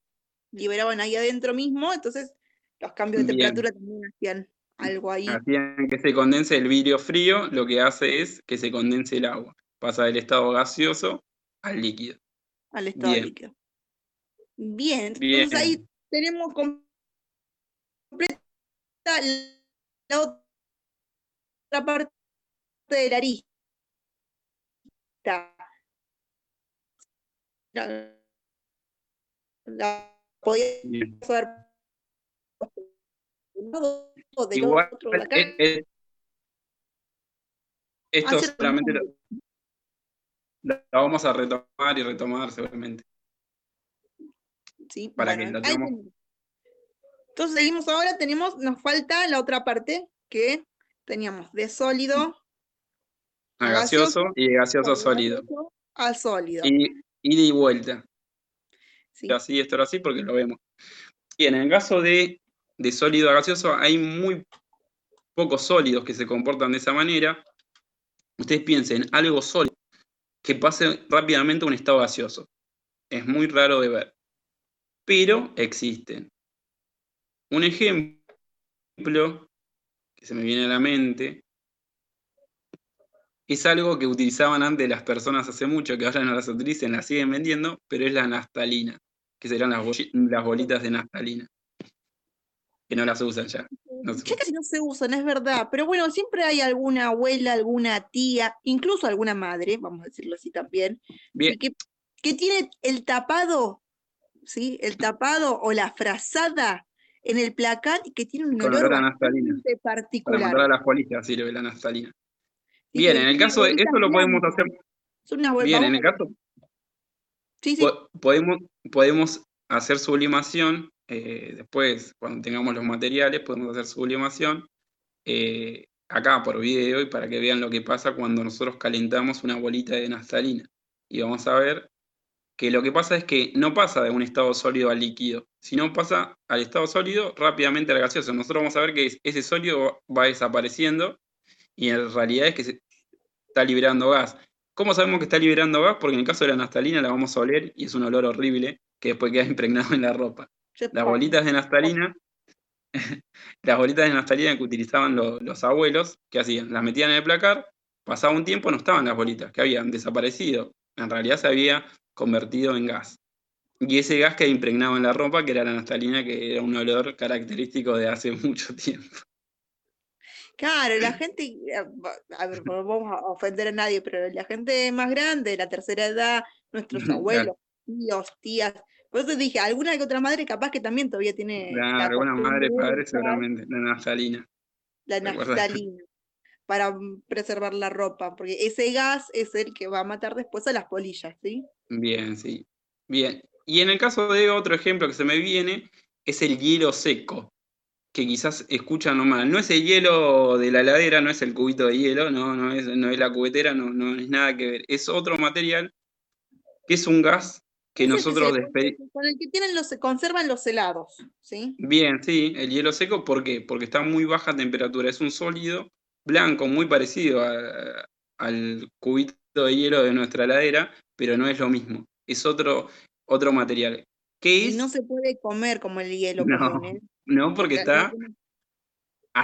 Liberaban ahí adentro mismo, entonces los cambios de Bien. temperatura también hacían algo ahí. hacían que se condense el vidrio frío, lo que hace es que se condense el agua, pasa del estado gaseoso al líquido. al estado Bien. líquido. Bien, Bien. entonces ahí tenemos completa la otra parte de la arista. La, la podías Bien. haber puesto de un lado o del Igual, otro de acá. es- es- esto Hacer lo solamente lo, vamos a retomar y retomar seguramente. Sí, para bueno, que lo tenemos. Entonces seguimos ahora, tenemos, nos falta la otra parte que teníamos de sólido A gaseoso gaseoso, y de gaseoso a sólido. gaseoso a sólido. Y ida y vuelta. sí. así, esto era así porque lo vemos. Bien, en el caso de, de sólido a gaseoso hay muy pocos sólidos que se comportan de esa manera, ustedes piensen algo sólido que pase rápidamente a un estado gaseoso. Es muy raro de ver, pero existen. Un ejemplo que se me viene a la mente es algo que utilizaban antes las personas hace mucho, que ahora no las utilicen, las siguen vendiendo, pero es la naftalina, que serán las, las bolitas de naftalina. Que no las usan ya. ya casi no se usan, es verdad, pero bueno, siempre hay alguna abuela, alguna tía, incluso alguna madre, vamos a decirlo así también, Que, que tiene el tapado, ¿sí? El tapado o la frazada en el placar y que tiene un olor, particular. Para a las policías sirve la naftalina. Bien, en el caso de eso lo podemos hacer. Bien, en el caso. Sí, sí. Podemos, podemos hacer sublimación. Eh, después, cuando tengamos los materiales, podemos hacer sublimación. Eh, acá por video y para que vean lo que pasa cuando nosotros calentamos una bolita de naftalina. Y vamos a ver que lo que pasa es que no pasa de un estado sólido al líquido, sino pasa al estado sólido rápidamente al gaseoso. Nosotros vamos a ver que ese sólido va desapareciendo y en realidad es que se está liberando gas. ¿Cómo sabemos que está liberando gas? Porque en el caso de la naftalina la vamos a oler y es un olor horrible que después queda *laughs* impregnado en la ropa. Las bolitas de naftalina, *laughs* las bolitas de naftalina que utilizaban los abuelos, ¿qué hacían? Las metían en el placar, pasaba un tiempo, no estaban las bolitas, que habían desaparecido. En realidad se había convertido en gas. Y ese gas queda impregnado en la ropa, que era la naftalina, que era un olor característico de hace *laughs* mucho tiempo. Claro, la *clears throat* gente, eh, a ver, no vamos a ofender a nadie, pero la gente más grande, la tercera edad, nuestros abuelos, tíos, tías. Por eso dije, alguna que otra madre capaz que también todavía tiene. Claro, alguna madre, padre, seguramente, la naftalina. La naftalina, para mm, preservar la ropa, porque ese gas es el que va a matar después a las polillas, ¿sí? Bien, sí. Bien. Y en el caso de otro ejemplo que se me viene, es el hielo seco que quizás escuchan nomás. No es el hielo de la heladera, no es el cubito de hielo, no, no, es, no es la cubetera, no, no es nada que ver. Es otro material que es un gas que nosotros despedimos. Con el que tienen los, conservan los helados, ¿sí? Bien, sí, el hielo seco, ¿por qué? Porque está a muy baja temperatura, es un sólido blanco, muy parecido al cubito de hielo de nuestra heladera, pero no es lo mismo, es otro, otro material. ¿Qué es? Y no se puede comer como el hielo. No, no, porque está a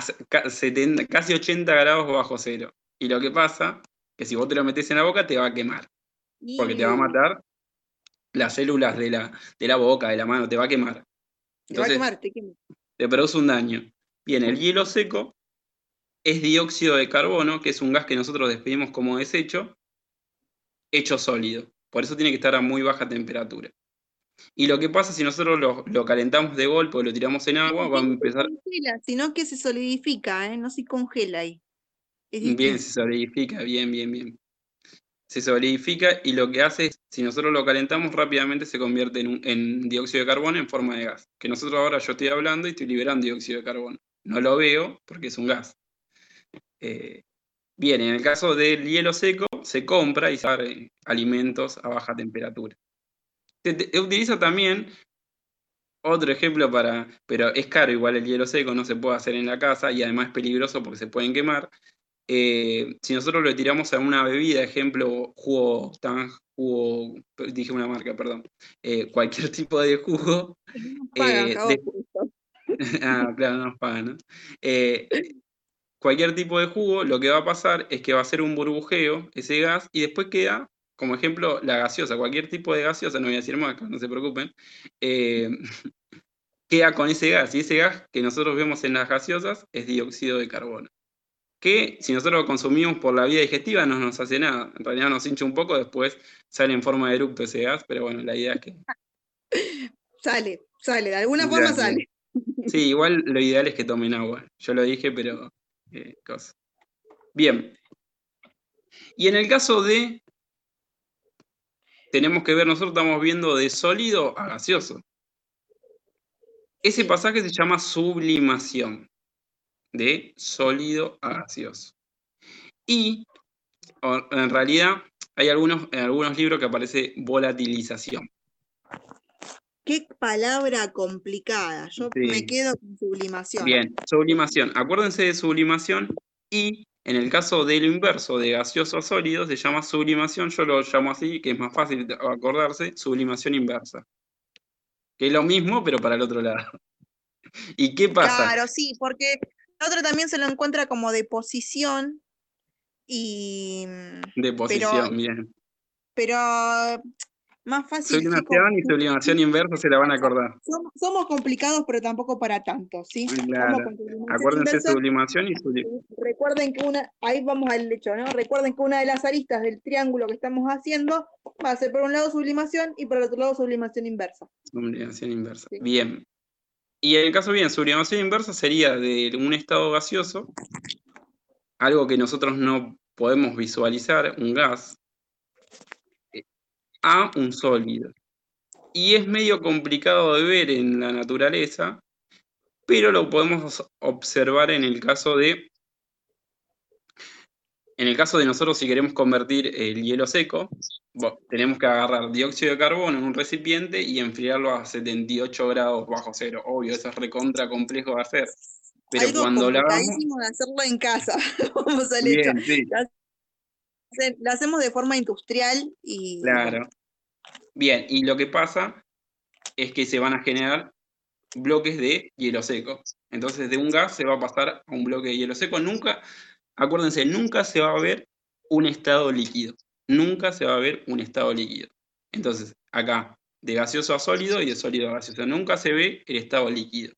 casi 80 grados bajo cero. Y lo que pasa que si vos te lo metes en la boca te va a quemar. Porque te va a matar las células de la, de la boca, de la mano, te va a quemar. te va a quemar, te quema. Te produce un daño. Bien, el hielo seco es dióxido de carbono, que es un gas que nosotros despedimos como desecho, hecho sólido. Por eso tiene que estar a muy baja temperatura. Y lo que pasa si nosotros lo, calentamos de golpe o lo tiramos en agua, va a empezar. sino que se solidifica, ¿eh? no se congela ahí. bien, se solidifica, bien, bien, bien. Se solidifica y lo que hace es, si nosotros lo calentamos, rápidamente se convierte en, dióxido de carbono en forma de gas. Que nosotros ahora yo estoy hablando y estoy liberando dióxido de carbono. No lo veo porque es un gas. Eh, bien, en el caso del hielo seco, se compra y se alimentos a baja temperatura. Se utiliza también otro ejemplo para, pero es caro igual el hielo seco, no se puede hacer en la casa y además es peligroso porque se pueden quemar. Eh, si nosotros lo tiramos a una bebida, ejemplo, jugo tan jugo, dije una marca, perdón, eh, cualquier *laughs* tipo de jugo. Eh, *laughs* ah, claro, no nos pagan, ¿no? cualquier tipo de jugo, lo que va a pasar es que va a ser un burbujeo ese gas y después queda como ejemplo, la gaseosa, cualquier tipo de gaseosa, no voy a decir marca, no se preocupen, eh, *laughs* queda con ese gas. Y ese gas que nosotros vemos en las gaseosas es dióxido de carbono. Que si nosotros lo consumimos por la vía digestiva no nos hace nada. En realidad nos hincha un poco, después sale en forma de eructo ese gas, pero bueno, la idea es que. *laughs* Sale, sale, de alguna forma sale. Sí, igual lo ideal es que tomen agua. Yo lo dije, pero. Eh, cosa. Bien. Y en el caso de tenemos que ver, nosotros estamos viendo de sólido a gaseoso. Ese pasaje se llama sublimación, de sólido a gaseoso. Y en realidad hay algunos, en algunos libros que aparece volatilización. Qué palabra complicada. Yo Sí. me quedo con sublimación. Bien, sublimación. Acuérdense de sublimación y en el caso de lo inverso, de gaseoso a sólido, se llama sublimación, yo lo llamo así, que es más fácil acordarse, sublimación inversa. Que es lo mismo, pero para el otro lado. ¿Y qué pasa? Claro, sí, porque el otro también se lo encuentra como deposición y mm, De posición, bien. pero más fácil. Sublimación y sublimación inversa se la van a acordar. Somos, somos complicados, pero tampoco para tanto, ¿sí? Claro. sublimación Acuérdense inversa. sublimación y sublimación. Recuerden que una, ahí vamos al hecho, ¿no? Recuerden que una de las aristas del triángulo que estamos haciendo va a ser por un lado sublimación y por el otro lado sublimación inversa. Sublimación inversa. Sí. Bien. Y en el caso bien, sublimación inversa sería de un estado gaseoso, algo que nosotros no podemos visualizar, un gas, a un sólido. Y es medio complicado de ver en la naturaleza, pero lo podemos observar en el caso de en el caso de nosotros, si queremos convertir el hielo seco, tenemos que agarrar dióxido de carbono en un recipiente y enfriarlo a 78 grados bajo cero. Obvio, eso es recontra complejo de hacer. Pero Algo cuando lo complicadísimo de hacerlo en casa. *laughs* vamos al hecho. Bien, sí, Lo hacemos de forma industrial y claro. Bien, y lo que pasa es que se van a generar bloques de hielo seco. Entonces, de un gas se va a pasar a un bloque de hielo seco. Nunca, acuérdense, nunca se va a ver un estado líquido. Nunca se va a ver un estado líquido. Entonces, acá, de gaseoso a sólido y de sólido a gaseoso. Nunca se ve el estado líquido.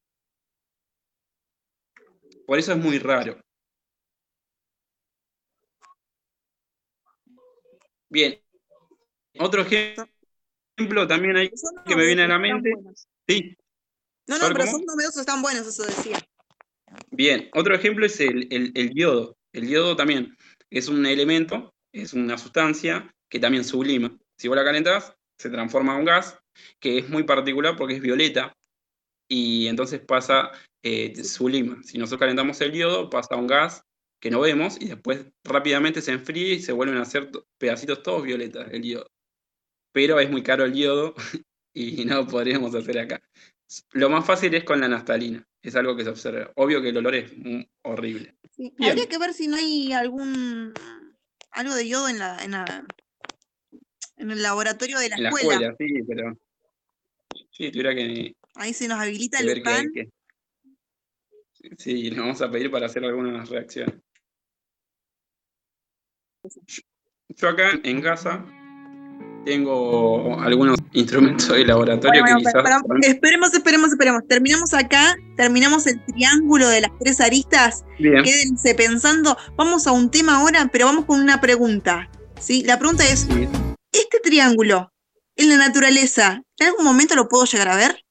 Por eso es muy raro. Bien. Otro ejemplo también hay que me viene a la mente. Sí, No, no, ¿Sabe pero cómo? son novedosos, están buenos, eso decía. Bien, otro ejemplo es el, el- el yodo. El yodo también es un elemento, es una sustancia que también sublima. Si vos la calentás, se transforma en un gas que es muy particular porque es violeta y entonces pasa, eh, sublima. Si nosotros calentamos el yodo, pasa a un gas que no vemos y después rápidamente se enfría y se vuelven a hacer to- pedacitos todos violetas el yodo. Pero es muy caro el yodo *laughs* y no lo podríamos hacer acá. Lo más fácil es con la naftalina, es algo que se observa. Obvio que el olor es horrible. Sí. Habría que ver si no hay algún algo de yodo en la, en la- en el laboratorio de la, En la escuela. escuela, sí, pero. Sí, tuviera que, Ahí se nos habilita el UCAN. que. Sí, le vamos a pedir para hacer algunas reacciones. Yo- acá en casa tengo algunos instrumentos de laboratorio Bueno, que bueno, quizás. para- esperemos, esperemos, esperemos. Terminamos acá, terminamos el triángulo de las tres aristas. Bien, Quédense pensando. Vamos a un tema ahora, pero vamos con una pregunta. ¿sí? La pregunta es. ¿este triángulo en la naturaleza, en algún momento lo puedo llegar a ver?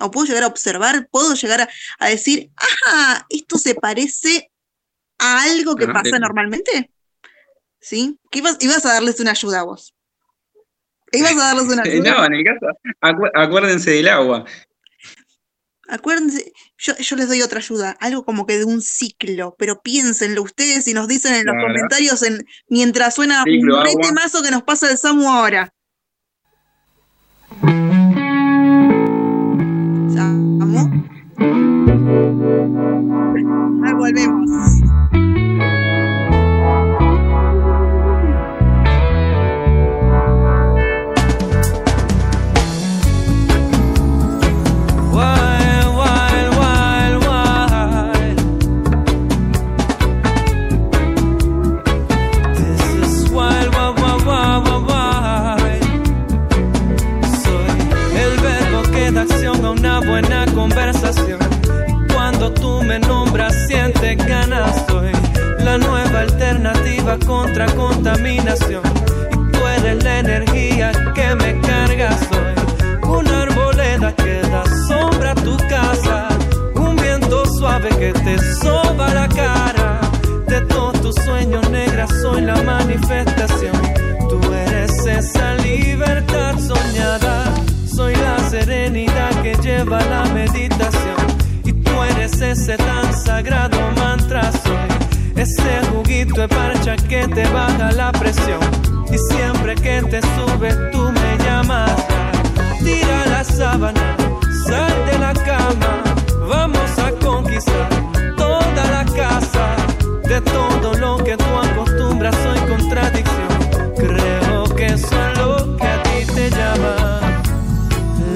¿O puedo llegar a observar? ¿Puedo llegar a, a decir, ah, esto se parece a algo que pasa de- normalmente? ¿Sí? ¿Qué ibas, ibas a darles una ayuda a vos? Ibas a darles una *laughs* ayuda. No, en el caso, acu- acuérdense del agua. Acuérdense, yo, yo les doy otra ayuda, algo como que de un ciclo, pero piénsenlo ustedes y nos dicen en los Claro. comentarios en, mientras suena Ciclo, un temazo que nos pasa el Samu ahora. Y tú eres la energía que me carga. Soy una arboleda que da sombra a tu casa. Un viento suave que te soba la cara. De todos tus sueños negras soy la manifestación. Tú eres esa libertad soñada. Soy la serenidad que lleva la meditación. Y tú eres ese tan sagrado ese juguito de parcha que te baja la presión. Y siempre que te sube, tú me llamas. Tira la sábana, sal de la cama. Vamos a conquistar toda la casa. De todo lo que tú acostumbras, soy contradicción. Creo que eso es lo que a ti te llama.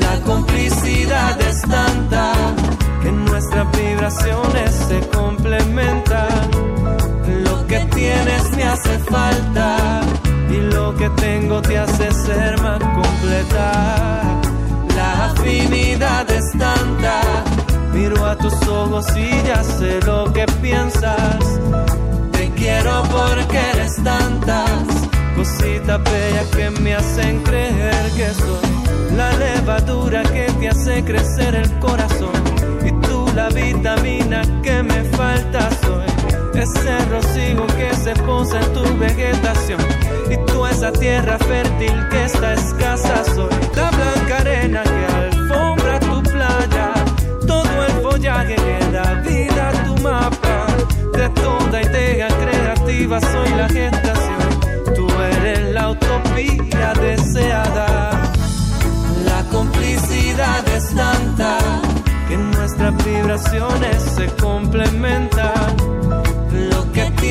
La complicidad es tanta que nuestras vibraciones se complementan tienes me hace falta y lo que tengo te hace ser más completa. La afinidad es tanta, miro a tus ojos y ya sé lo que piensas. Te quiero porque eres tantas cositas bellas que me hacen creer que soy la levadura que te hace crecer el corazón y tú la vitamina que me falta ese rocío que se posa en tu vegetación. Y tú esa tierra fértil que está escasa soy. La blanca arena que alfombra tu playa. Todo el follaje que da vida a tu mapa. De toda idea creativa soy la gestación. Tú eres la utopía deseada. La complicidad es tanta que nuestras vibraciones se complementan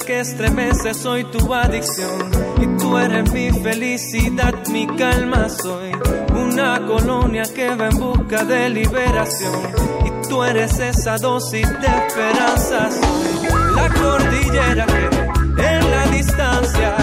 Que estremece, soy tu adicción. Y tú eres mi felicidad, mi calma soy. Una colonia que va en busca de liberación. Y tú eres esa dosis de esperanza, soy. La cordillera que en la distancia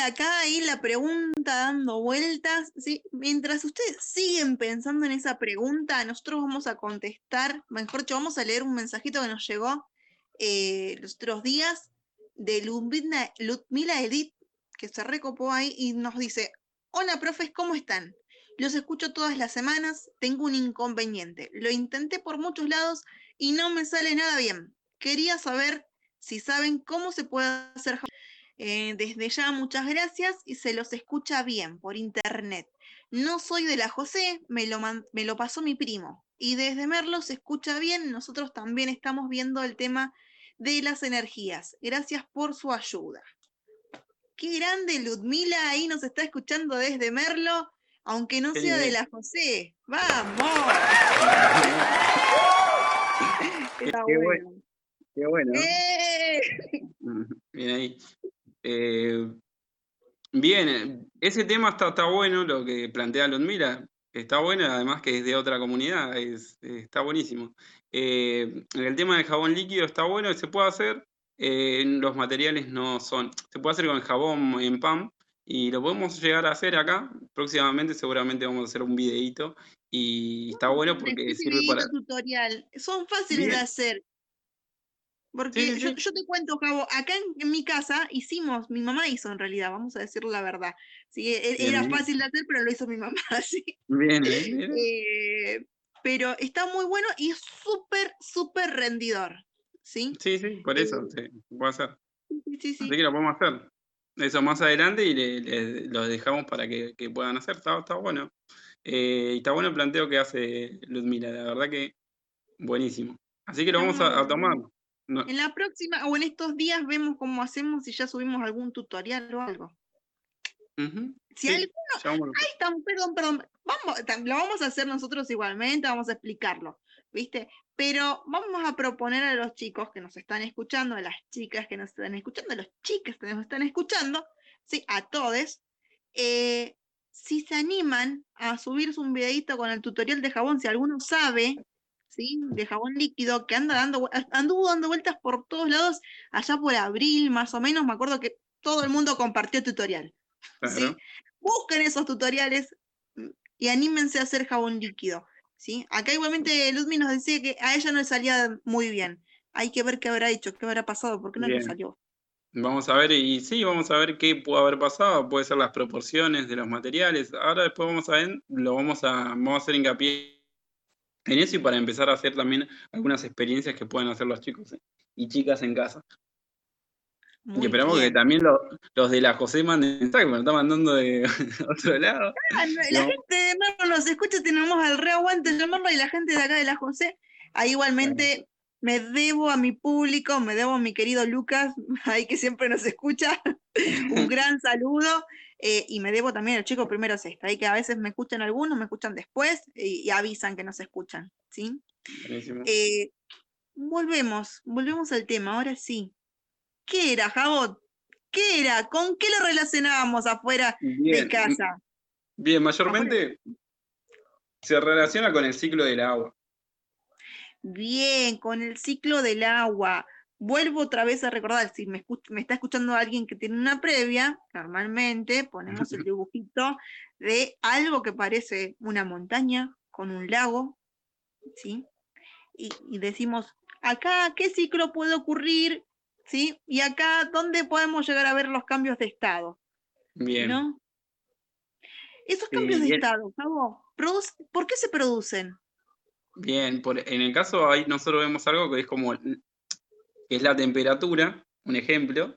acá ahí la pregunta dando vueltas. ¿sí? Mientras ustedes siguen pensando en esa pregunta, nosotros vamos a contestar, mejor dicho, vamos a leer un mensajito que nos llegó eh, los otros días de Ludmila Edith, que se recopó ahí y nos dice, hola profes, ¿cómo están? Los escucho todas las semanas, tengo un inconveniente. Lo intenté por muchos lados y no me sale nada bien. Quería saber si saben cómo se puede hacer eh, desde ya muchas gracias y se los escucha bien por internet. No soy de la José, me lo, me lo pasó mi primo. Y desde Merlo se escucha bien, nosotros también estamos viendo el tema de las energías. Gracias por su ayuda. Qué grande Ludmila, ahí nos está escuchando desde Merlo, aunque no sea de la José. ¡Vamos! *laughs* qué, bueno. Qué bueno. ¡Eh! *laughs* Bien ahí. Eh, bien, eh, ese tema está, está bueno, lo que plantea Ludmila, está bueno, además que es de otra comunidad, está buenísimo. Eh, el tema del jabón líquido está bueno, se puede hacer, los materiales no son, se puede hacer con el jabón en PAM y lo podemos llegar a hacer acá, próximamente seguramente vamos a hacer un videito y está bueno porque sirve para... tutorial, son fáciles de hacer, porque Yo, te cuento, Cabo, acá en, mi casa hicimos, mi mamá hizo en realidad, vamos a decir la verdad. Sí, e, era fácil de hacer, pero lo hizo mi mamá, *laughs* sí. Bien, bien. Eh, pero está muy bueno y es súper, súper rendidor, ¿sí? Sí, sí, por eso, eh, sí, puede hacer. Sí, sí, sí. Así que lo podemos hacer. Eso más adelante y le, lo dejamos para que, puedan hacer, está, está bueno. Eh, y está bueno el planteo que hace Ludmila, la verdad que buenísimo. Así que lo vamos a tomar. En la próxima o en estos días vemos cómo hacemos si ya subimos algún tutorial o algo. Si alguno. Ahí estamos, perdón, perdón. Vamos, lo vamos a hacer nosotros igualmente, vamos a explicarlo, ¿viste? Pero vamos a proponer a los chicos que nos están escuchando, a las chicas que nos están escuchando, a los chicos que nos están escuchando, ¿sí? A todos, eh, si se animan a subirse un videito con el tutorial de jabón, si alguno sabe, ¿sí? de jabón líquido que anda dando, anduvo dando vueltas por todos lados allá por abril más o menos, me acuerdo que todo el mundo compartió tutorial. ¿sí? Busquen esos tutoriales mm, y anímense a hacer jabón líquido. ¿sí? Acá igualmente Ludmi nos decía que a ella no le salía muy bien. Hay que ver qué habrá hecho, qué habrá pasado, por qué no le salió. Vamos a ver, y sí, vamos a ver qué pudo haber pasado, puede ser las proporciones de los materiales. Ahora después vamos a ver, lo vamos a, vamos a hacer hincapié en eso y para empezar a hacer también algunas experiencias que pueden hacer los chicos ¿eh? y chicas en casa. y esperamos que también lo- los de la José manden mensaje, me lo está mandando de *laughs* otro lado. Ah, La No. gente de Merlo nos escucha, tenemos al re aguante de Merlo y la gente de acá de la José. Ahí igualmente me debo a mi público, me debo a mi querido Lucas, *laughs* ahí que siempre nos escucha. *laughs* Un gran saludo. Eh, y me debo también al chico primero sexta, ahí que a veces me escuchan algunos, me escuchan después y, y avisan que nos escuchan, ¿sí? Eh, volvemos, volvemos al tema, ahora sí. ¿Qué era, Jabot? ¿Qué era? ¿Con qué lo relacionábamos afuera de Bien, casa? bien, mayormente se relaciona con el ciclo del agua. Bien, con el ciclo del agua. Vuelvo otra vez a recordar, si me, está escuchando alguien que tiene una previa, normalmente ponemos el *laughs* dibujito de algo que parece una montaña con un lago, ¿sí? Y, y decimos, acá, ¿qué ciclo puede ocurrir? ¿Sí? Y acá, ¿dónde podemos llegar a ver los cambios de estado? Bien. ¿No? Esos cambios de estado, produce- ¿por qué se producen? Bien, por, en el caso ahí nosotros vemos algo que es como que es la temperatura, un ejemplo,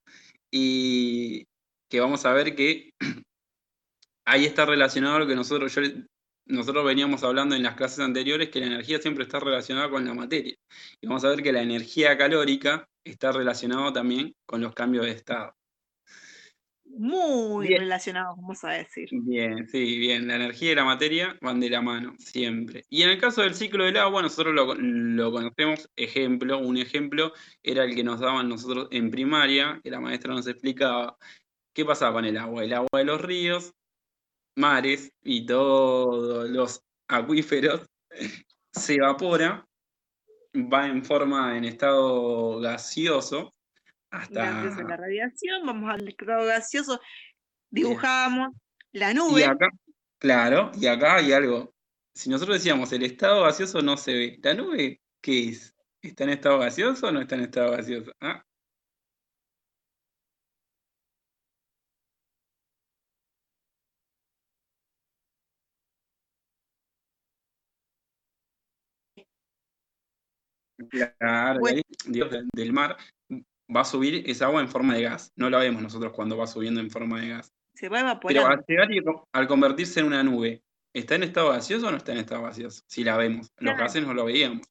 y que vamos a ver que *clears throat* ahí está relacionado a lo que nosotros, nosotros veníamos hablando en las clases anteriores, que la energía siempre está relacionada con la materia. Y vamos a ver que la energía calórica está relacionada también con los cambios de estado. Muy Bien. relacionados, vamos a decir. Bien, sí, bien. La energía y la materia van de la mano, siempre. Y en el caso del ciclo del agua, nosotros lo, lo conocemos, ejemplo, un ejemplo era el que nos daban nosotros en primaria, que la maestra nos explicaba qué pasaba con el agua. El agua de los ríos, mares y todos los acuíferos *laughs* se evapora, va en forma, en estado gaseoso, Antes de la radiación, vamos al estado gaseoso, dibujamos la Y nube. acá, claro, y acá hay algo. Si nosotros decíamos el estado gaseoso no se ve, ¿la nube qué es? ¿Está en estado gaseoso o no está en estado gaseoso? Ah, claro, y Bueno. ahí, Dios, de- del mar va a subir esa agua en forma de gas. No la vemos nosotros cuando va subiendo en forma de gas. Se va Pero evaporando. al llegar y al convertirse en una nube, ¿está en estado gaseoso o no está en estado gaseoso? Si la vemos. Los Claro. gases no lo veíamos.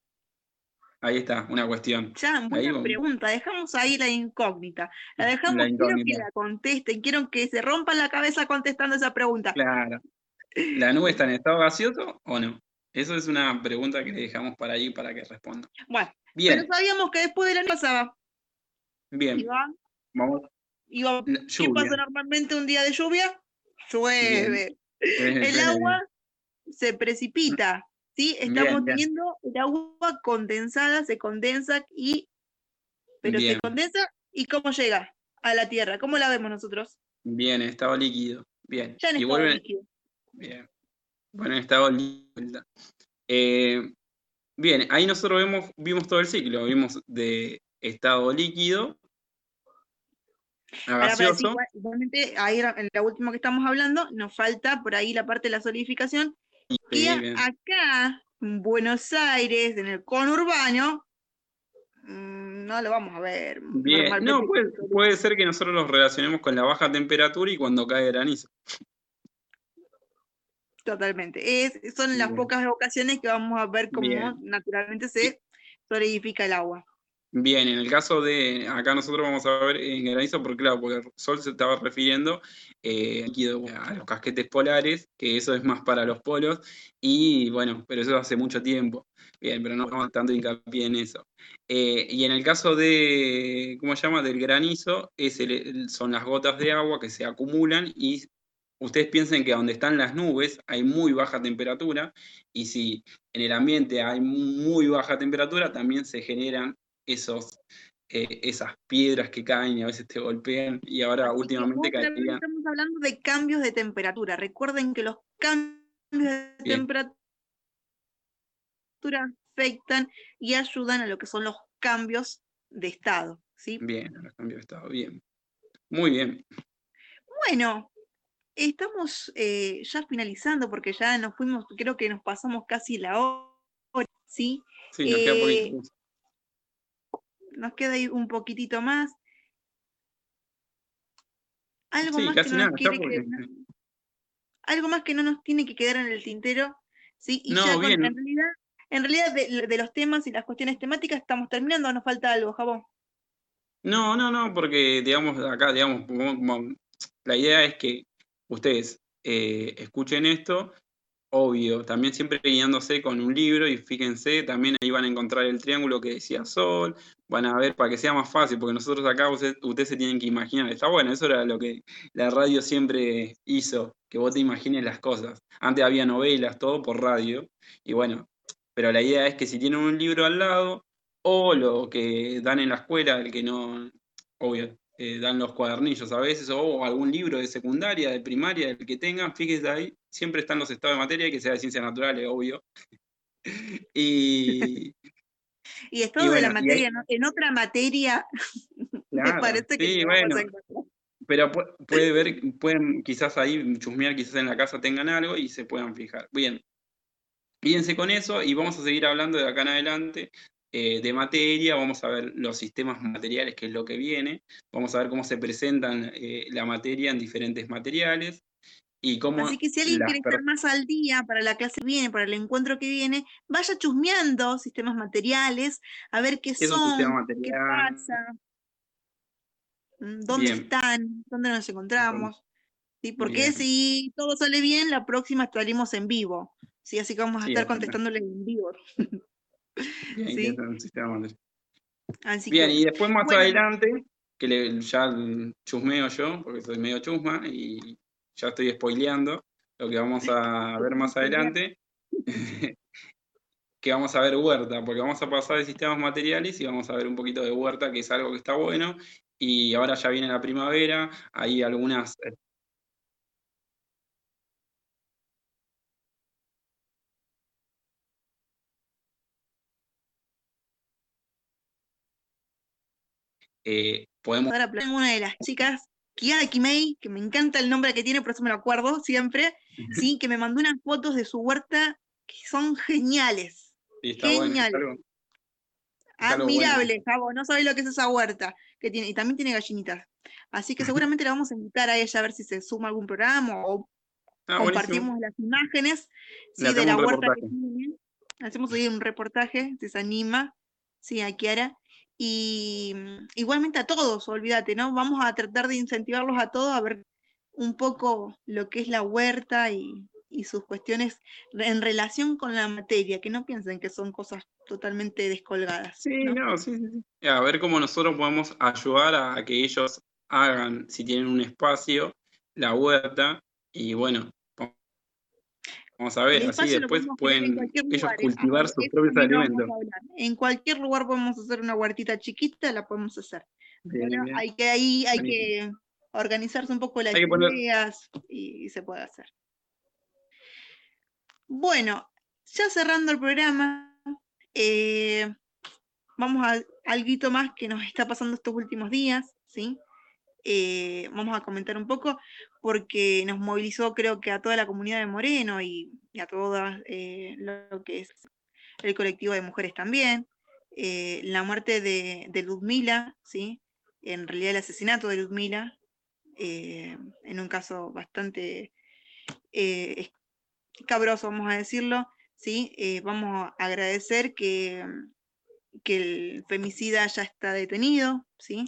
Ahí está, una cuestión. Ya, buena pregunta. Dejamos ahí la incógnita. La dejamos, La quiero que la contesten, quiero que se rompan la cabeza contestando esa pregunta. Claro. ¿La nube está en estado gaseoso o no? Eso es una pregunta que le dejamos para ahí para que responda. Bueno, Bien, pero sabíamos que después de la noche pasaba. Bien. Vamos. ¿Qué pasa normalmente un día de lluvia? Llueve. El agua se precipita, ¿sí? Estamos Bien, bien. teniendo el agua condensada, se condensa y, pero se condensa y ¿cómo llega a la Tierra? ¿Cómo la vemos nosotros? Bien, en estado líquido. Bien. Ya en y estado líquido. Bien. Bueno, en estado líquido. Eh, bien, ahí nosotros vemos, vimos todo el ciclo. Vimos de estado líquido Ahora, gaseoso. igual- igualmente, ahí en la última que estamos hablando, nos falta por ahí la parte de la solidificación, Sí, bien. acá, en Buenos Aires, en el conurbano, mm, no lo vamos a ver. Bien, no, puede, se puede ser que nosotros los relacionemos con la baja temperatura y cuando cae granizo. Totalmente. Es, son las Bien. pocas ocasiones que vamos a ver cómo Bien. naturalmente se solidifica el agua. Bien, en el caso de acá nosotros vamos a ver en granizo, porque claro, porque sol se estaba refiriendo eh, a los casquetes polares, que eso es más para los polos, y bueno, pero eso hace mucho tiempo. Bien, pero no vamos tanto hincapié en eso. Eh, y en el caso de, ¿cómo se llama? Del granizo, es el- son las gotas de agua que se acumulan y ustedes piensen que donde están las nubes hay muy baja temperatura, y si en el ambiente hay muy baja temperatura, también se generan esos, eh, esas piedras que caen y a veces te golpean y ahora últimamente caerían. estamos hablando de cambios de temperatura. Recuerden que los cambios de Bien. temperatura afectan y ayudan a lo que son los cambios de estado. ¿sí? Bien, los cambios de estado, bien. Muy bien. Bueno, estamos eh, ya finalizando porque ya nos fuimos, creo que nos pasamos casi la hora, ¿sí? Sí, nos queda Eh, poquito. Nos queda ahí un poquitito más. Algo Sí, más que no nada, nos quiere algo más que no nos tiene que quedar en el tintero, ¿sí? Y No, ya con- en realidad, en realidad de, de los temas y las cuestiones temáticas estamos terminando, ¿o nos falta algo, Jabón? No, no, no, porque digamos acá, digamos, la idea es que ustedes eh, escuchen esto, obvio, también siempre guiándose con un libro y fíjense, también ahí van a encontrar el triángulo que decía Sol, van a ver para que sea más fácil, porque nosotros acá usted- ustedes se tienen que imaginar, está bueno, eso era lo que la radio siempre hizo, que vos te imagines las cosas. Antes había novelas, todo por radio, y bueno, pero la idea es que si tienen un libro al lado, o lo que dan en la escuela, el que no, obvio, eh, dan los cuadernillos a veces, o algún libro de secundaria, de primaria, el que tengan, fíjese ahí, siempre están los estados de materia, que sea de ciencias naturales, obvio. *laughs* Y *laughs* Y estado de la bueno, materia, ahí- ¿no? en otra materia, *laughs* me claro, parece que sí, bueno, pero pu- puede ver, pueden quizás ahí chusmear, quizás en la casa tengan algo y se puedan fijar. Bien, Fíjense con eso y vamos a seguir hablando de acá en adelante eh, de materia, vamos a ver los sistemas materiales, que es lo que viene, vamos a ver cómo se presentan eh, la materia en diferentes materiales y cómo Así que si alguien quiere estar más al día para la clase que viene, para el encuentro que viene, vaya chusmeando sistemas materiales, a ver qué ¿Qué son, qué material? pasa, mm, dónde Bien. están, dónde nos encontramos. ¿sí? Porque Bien. si todo sale bien, la próxima estaremos en vivo. ¿sí? Así que vamos a Sí, estar contestándole en vivo. *laughs* *laughs* Bien, ¿sí? ¿qué es un sistema material? Así Bien, que, y después más bueno. adelante, que le- ya chusmeo yo, porque soy medio chusma y ya estoy spoileando lo que vamos a ver más adelante, *laughs* que vamos a ver huerta, porque vamos a pasar de sistemas materiales y vamos a ver un poquito de huerta, que es algo que está bueno, y ahora ya viene la primavera, hay algunas... eh, podemos una de las chicas, Kiara Kimei, que me encanta el nombre que tiene, por eso me lo acuerdo siempre, sí, que me mandó unas fotos de su huerta que son geniales. Sí, está bueno, algo bueno. Admirable, Javo, no sabés lo que es esa huerta que tiene, y también tiene gallinitas. Así que seguramente la vamos a invitar a ella a ver si se suma a algún programa o Ah, buenísimo. compartimos las imágenes sí, de la huerta que tiene. Hacemos ahí un reportaje, si se anima, sí, a Kiara. Y mm, igualmente a todos, olvídate, ¿no? Vamos a tratar de incentivarlos a todos a ver un poco lo que es la huerta y, y sus cuestiones en relación con la materia, que no piensen que son cosas totalmente descolgadas. Sí, ¿no? no, sí, sí, sí. A ver cómo nosotros podemos ayudar a, a que ellos hagan, si tienen un espacio, la huerta. Y bueno, vamos a ver, así después pueden ellos lugar, ¿eh? cultivar sus propios alimentos. a hablar. En cualquier lugar podemos hacer una huertita chiquita, la podemos hacer. Bien, Pero bien. hay que ahí, hay que organizarse un poco las poner- ideas y, y se puede hacer. Bueno, ya cerrando el programa, eh, vamos a algo más que nos está pasando estos últimos días, ¿sí? Eh, vamos a comentar un poco porque nos movilizó creo que a toda la comunidad de Moreno y, a todas eh, lo que es el colectivo de mujeres también. eh, la muerte de, de Ludmila, ¿sí? en realidad el asesinato de Ludmila, eh, en un caso bastante escabroso, vamos a decirlo, ¿sí? Vamos a agradecer que, que el femicida ya está detenido, ¿sí?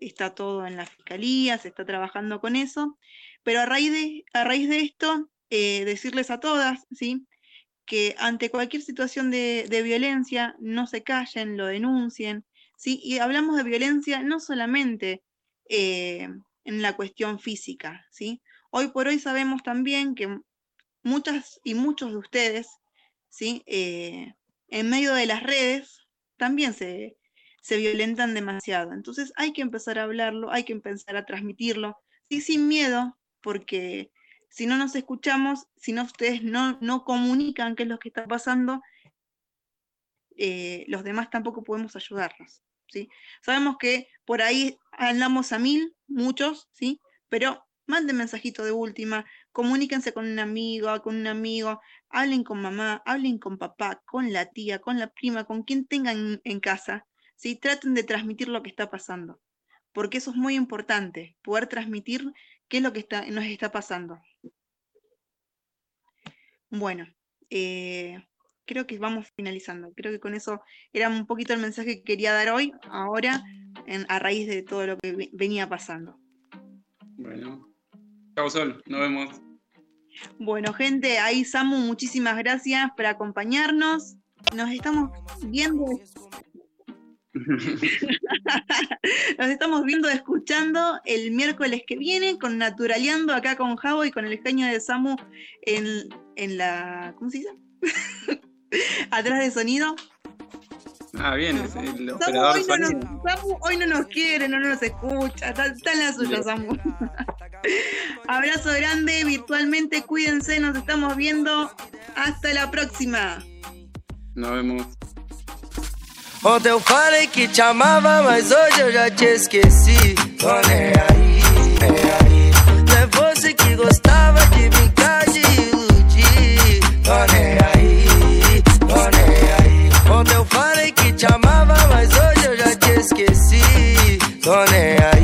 Está todo en la fiscalía, se está trabajando con eso, pero a raíz de, a raíz de esto, eh, decirles a todas, ¿sí? que ante cualquier situación de, violencia no se callen, lo denuncien, ¿sí? y hablamos de violencia no solamente eh, en la cuestión física, ¿sí? hoy por hoy sabemos también que muchas y muchos de ustedes, ¿sí? Eh, en medio de las redes, también se, se violentan demasiado. Entonces hay que empezar a hablarlo, hay que empezar a transmitirlo, y sin miedo, porque si no nos escuchamos, si no ustedes no, no comunican qué es lo que está pasando, eh, los demás tampoco podemos ayudarnos. ¿sí? Sabemos que por ahí andamos a mil, muchos, ¿sí? pero manden mensajito de última, comuníquense con un amigo, con un amigo, hablen con mamá, hablen con papá, con la tía, con la prima, con quien tengan en casa, ¿sí? traten de transmitir lo que está pasando, porque eso es muy importante, poder transmitir qué es lo que está, nos está pasando. Bueno, eh, creo que vamos finalizando. Creo que con eso era un poquito el mensaje que quería dar hoy, ahora, a raíz de todo lo que venía pasando. Bueno, chao Sol, nos vemos. Bueno, gente, ahí Samu, muchísimas gracias por acompañarnos. Nos estamos viendo. *laughs* Nos estamos viendo, escuchando el miércoles que viene con Naturaleando acá con Javo y con el genio de Samu en, en la. ¿Cómo se dice? *laughs* atrás de sonido. Ah, bien, el operador hoy, no nos, Samu hoy no nos quiere, no nos escucha, está, en la suya, Samu. *laughs* Abrazo grande, virtualmente, cuídense, nos estamos viendo. Hasta la próxima. Nos vemos. Ontem eu falei que te amava, mas hoje eu já te esqueci. Tô nem é aí, nem aí. Não é você que gostava de brincar, de iludir. Tô nem é aí, tô nem aí. Ontem eu falei que te amava, mas hoje eu já te esqueci. Tô nem aí.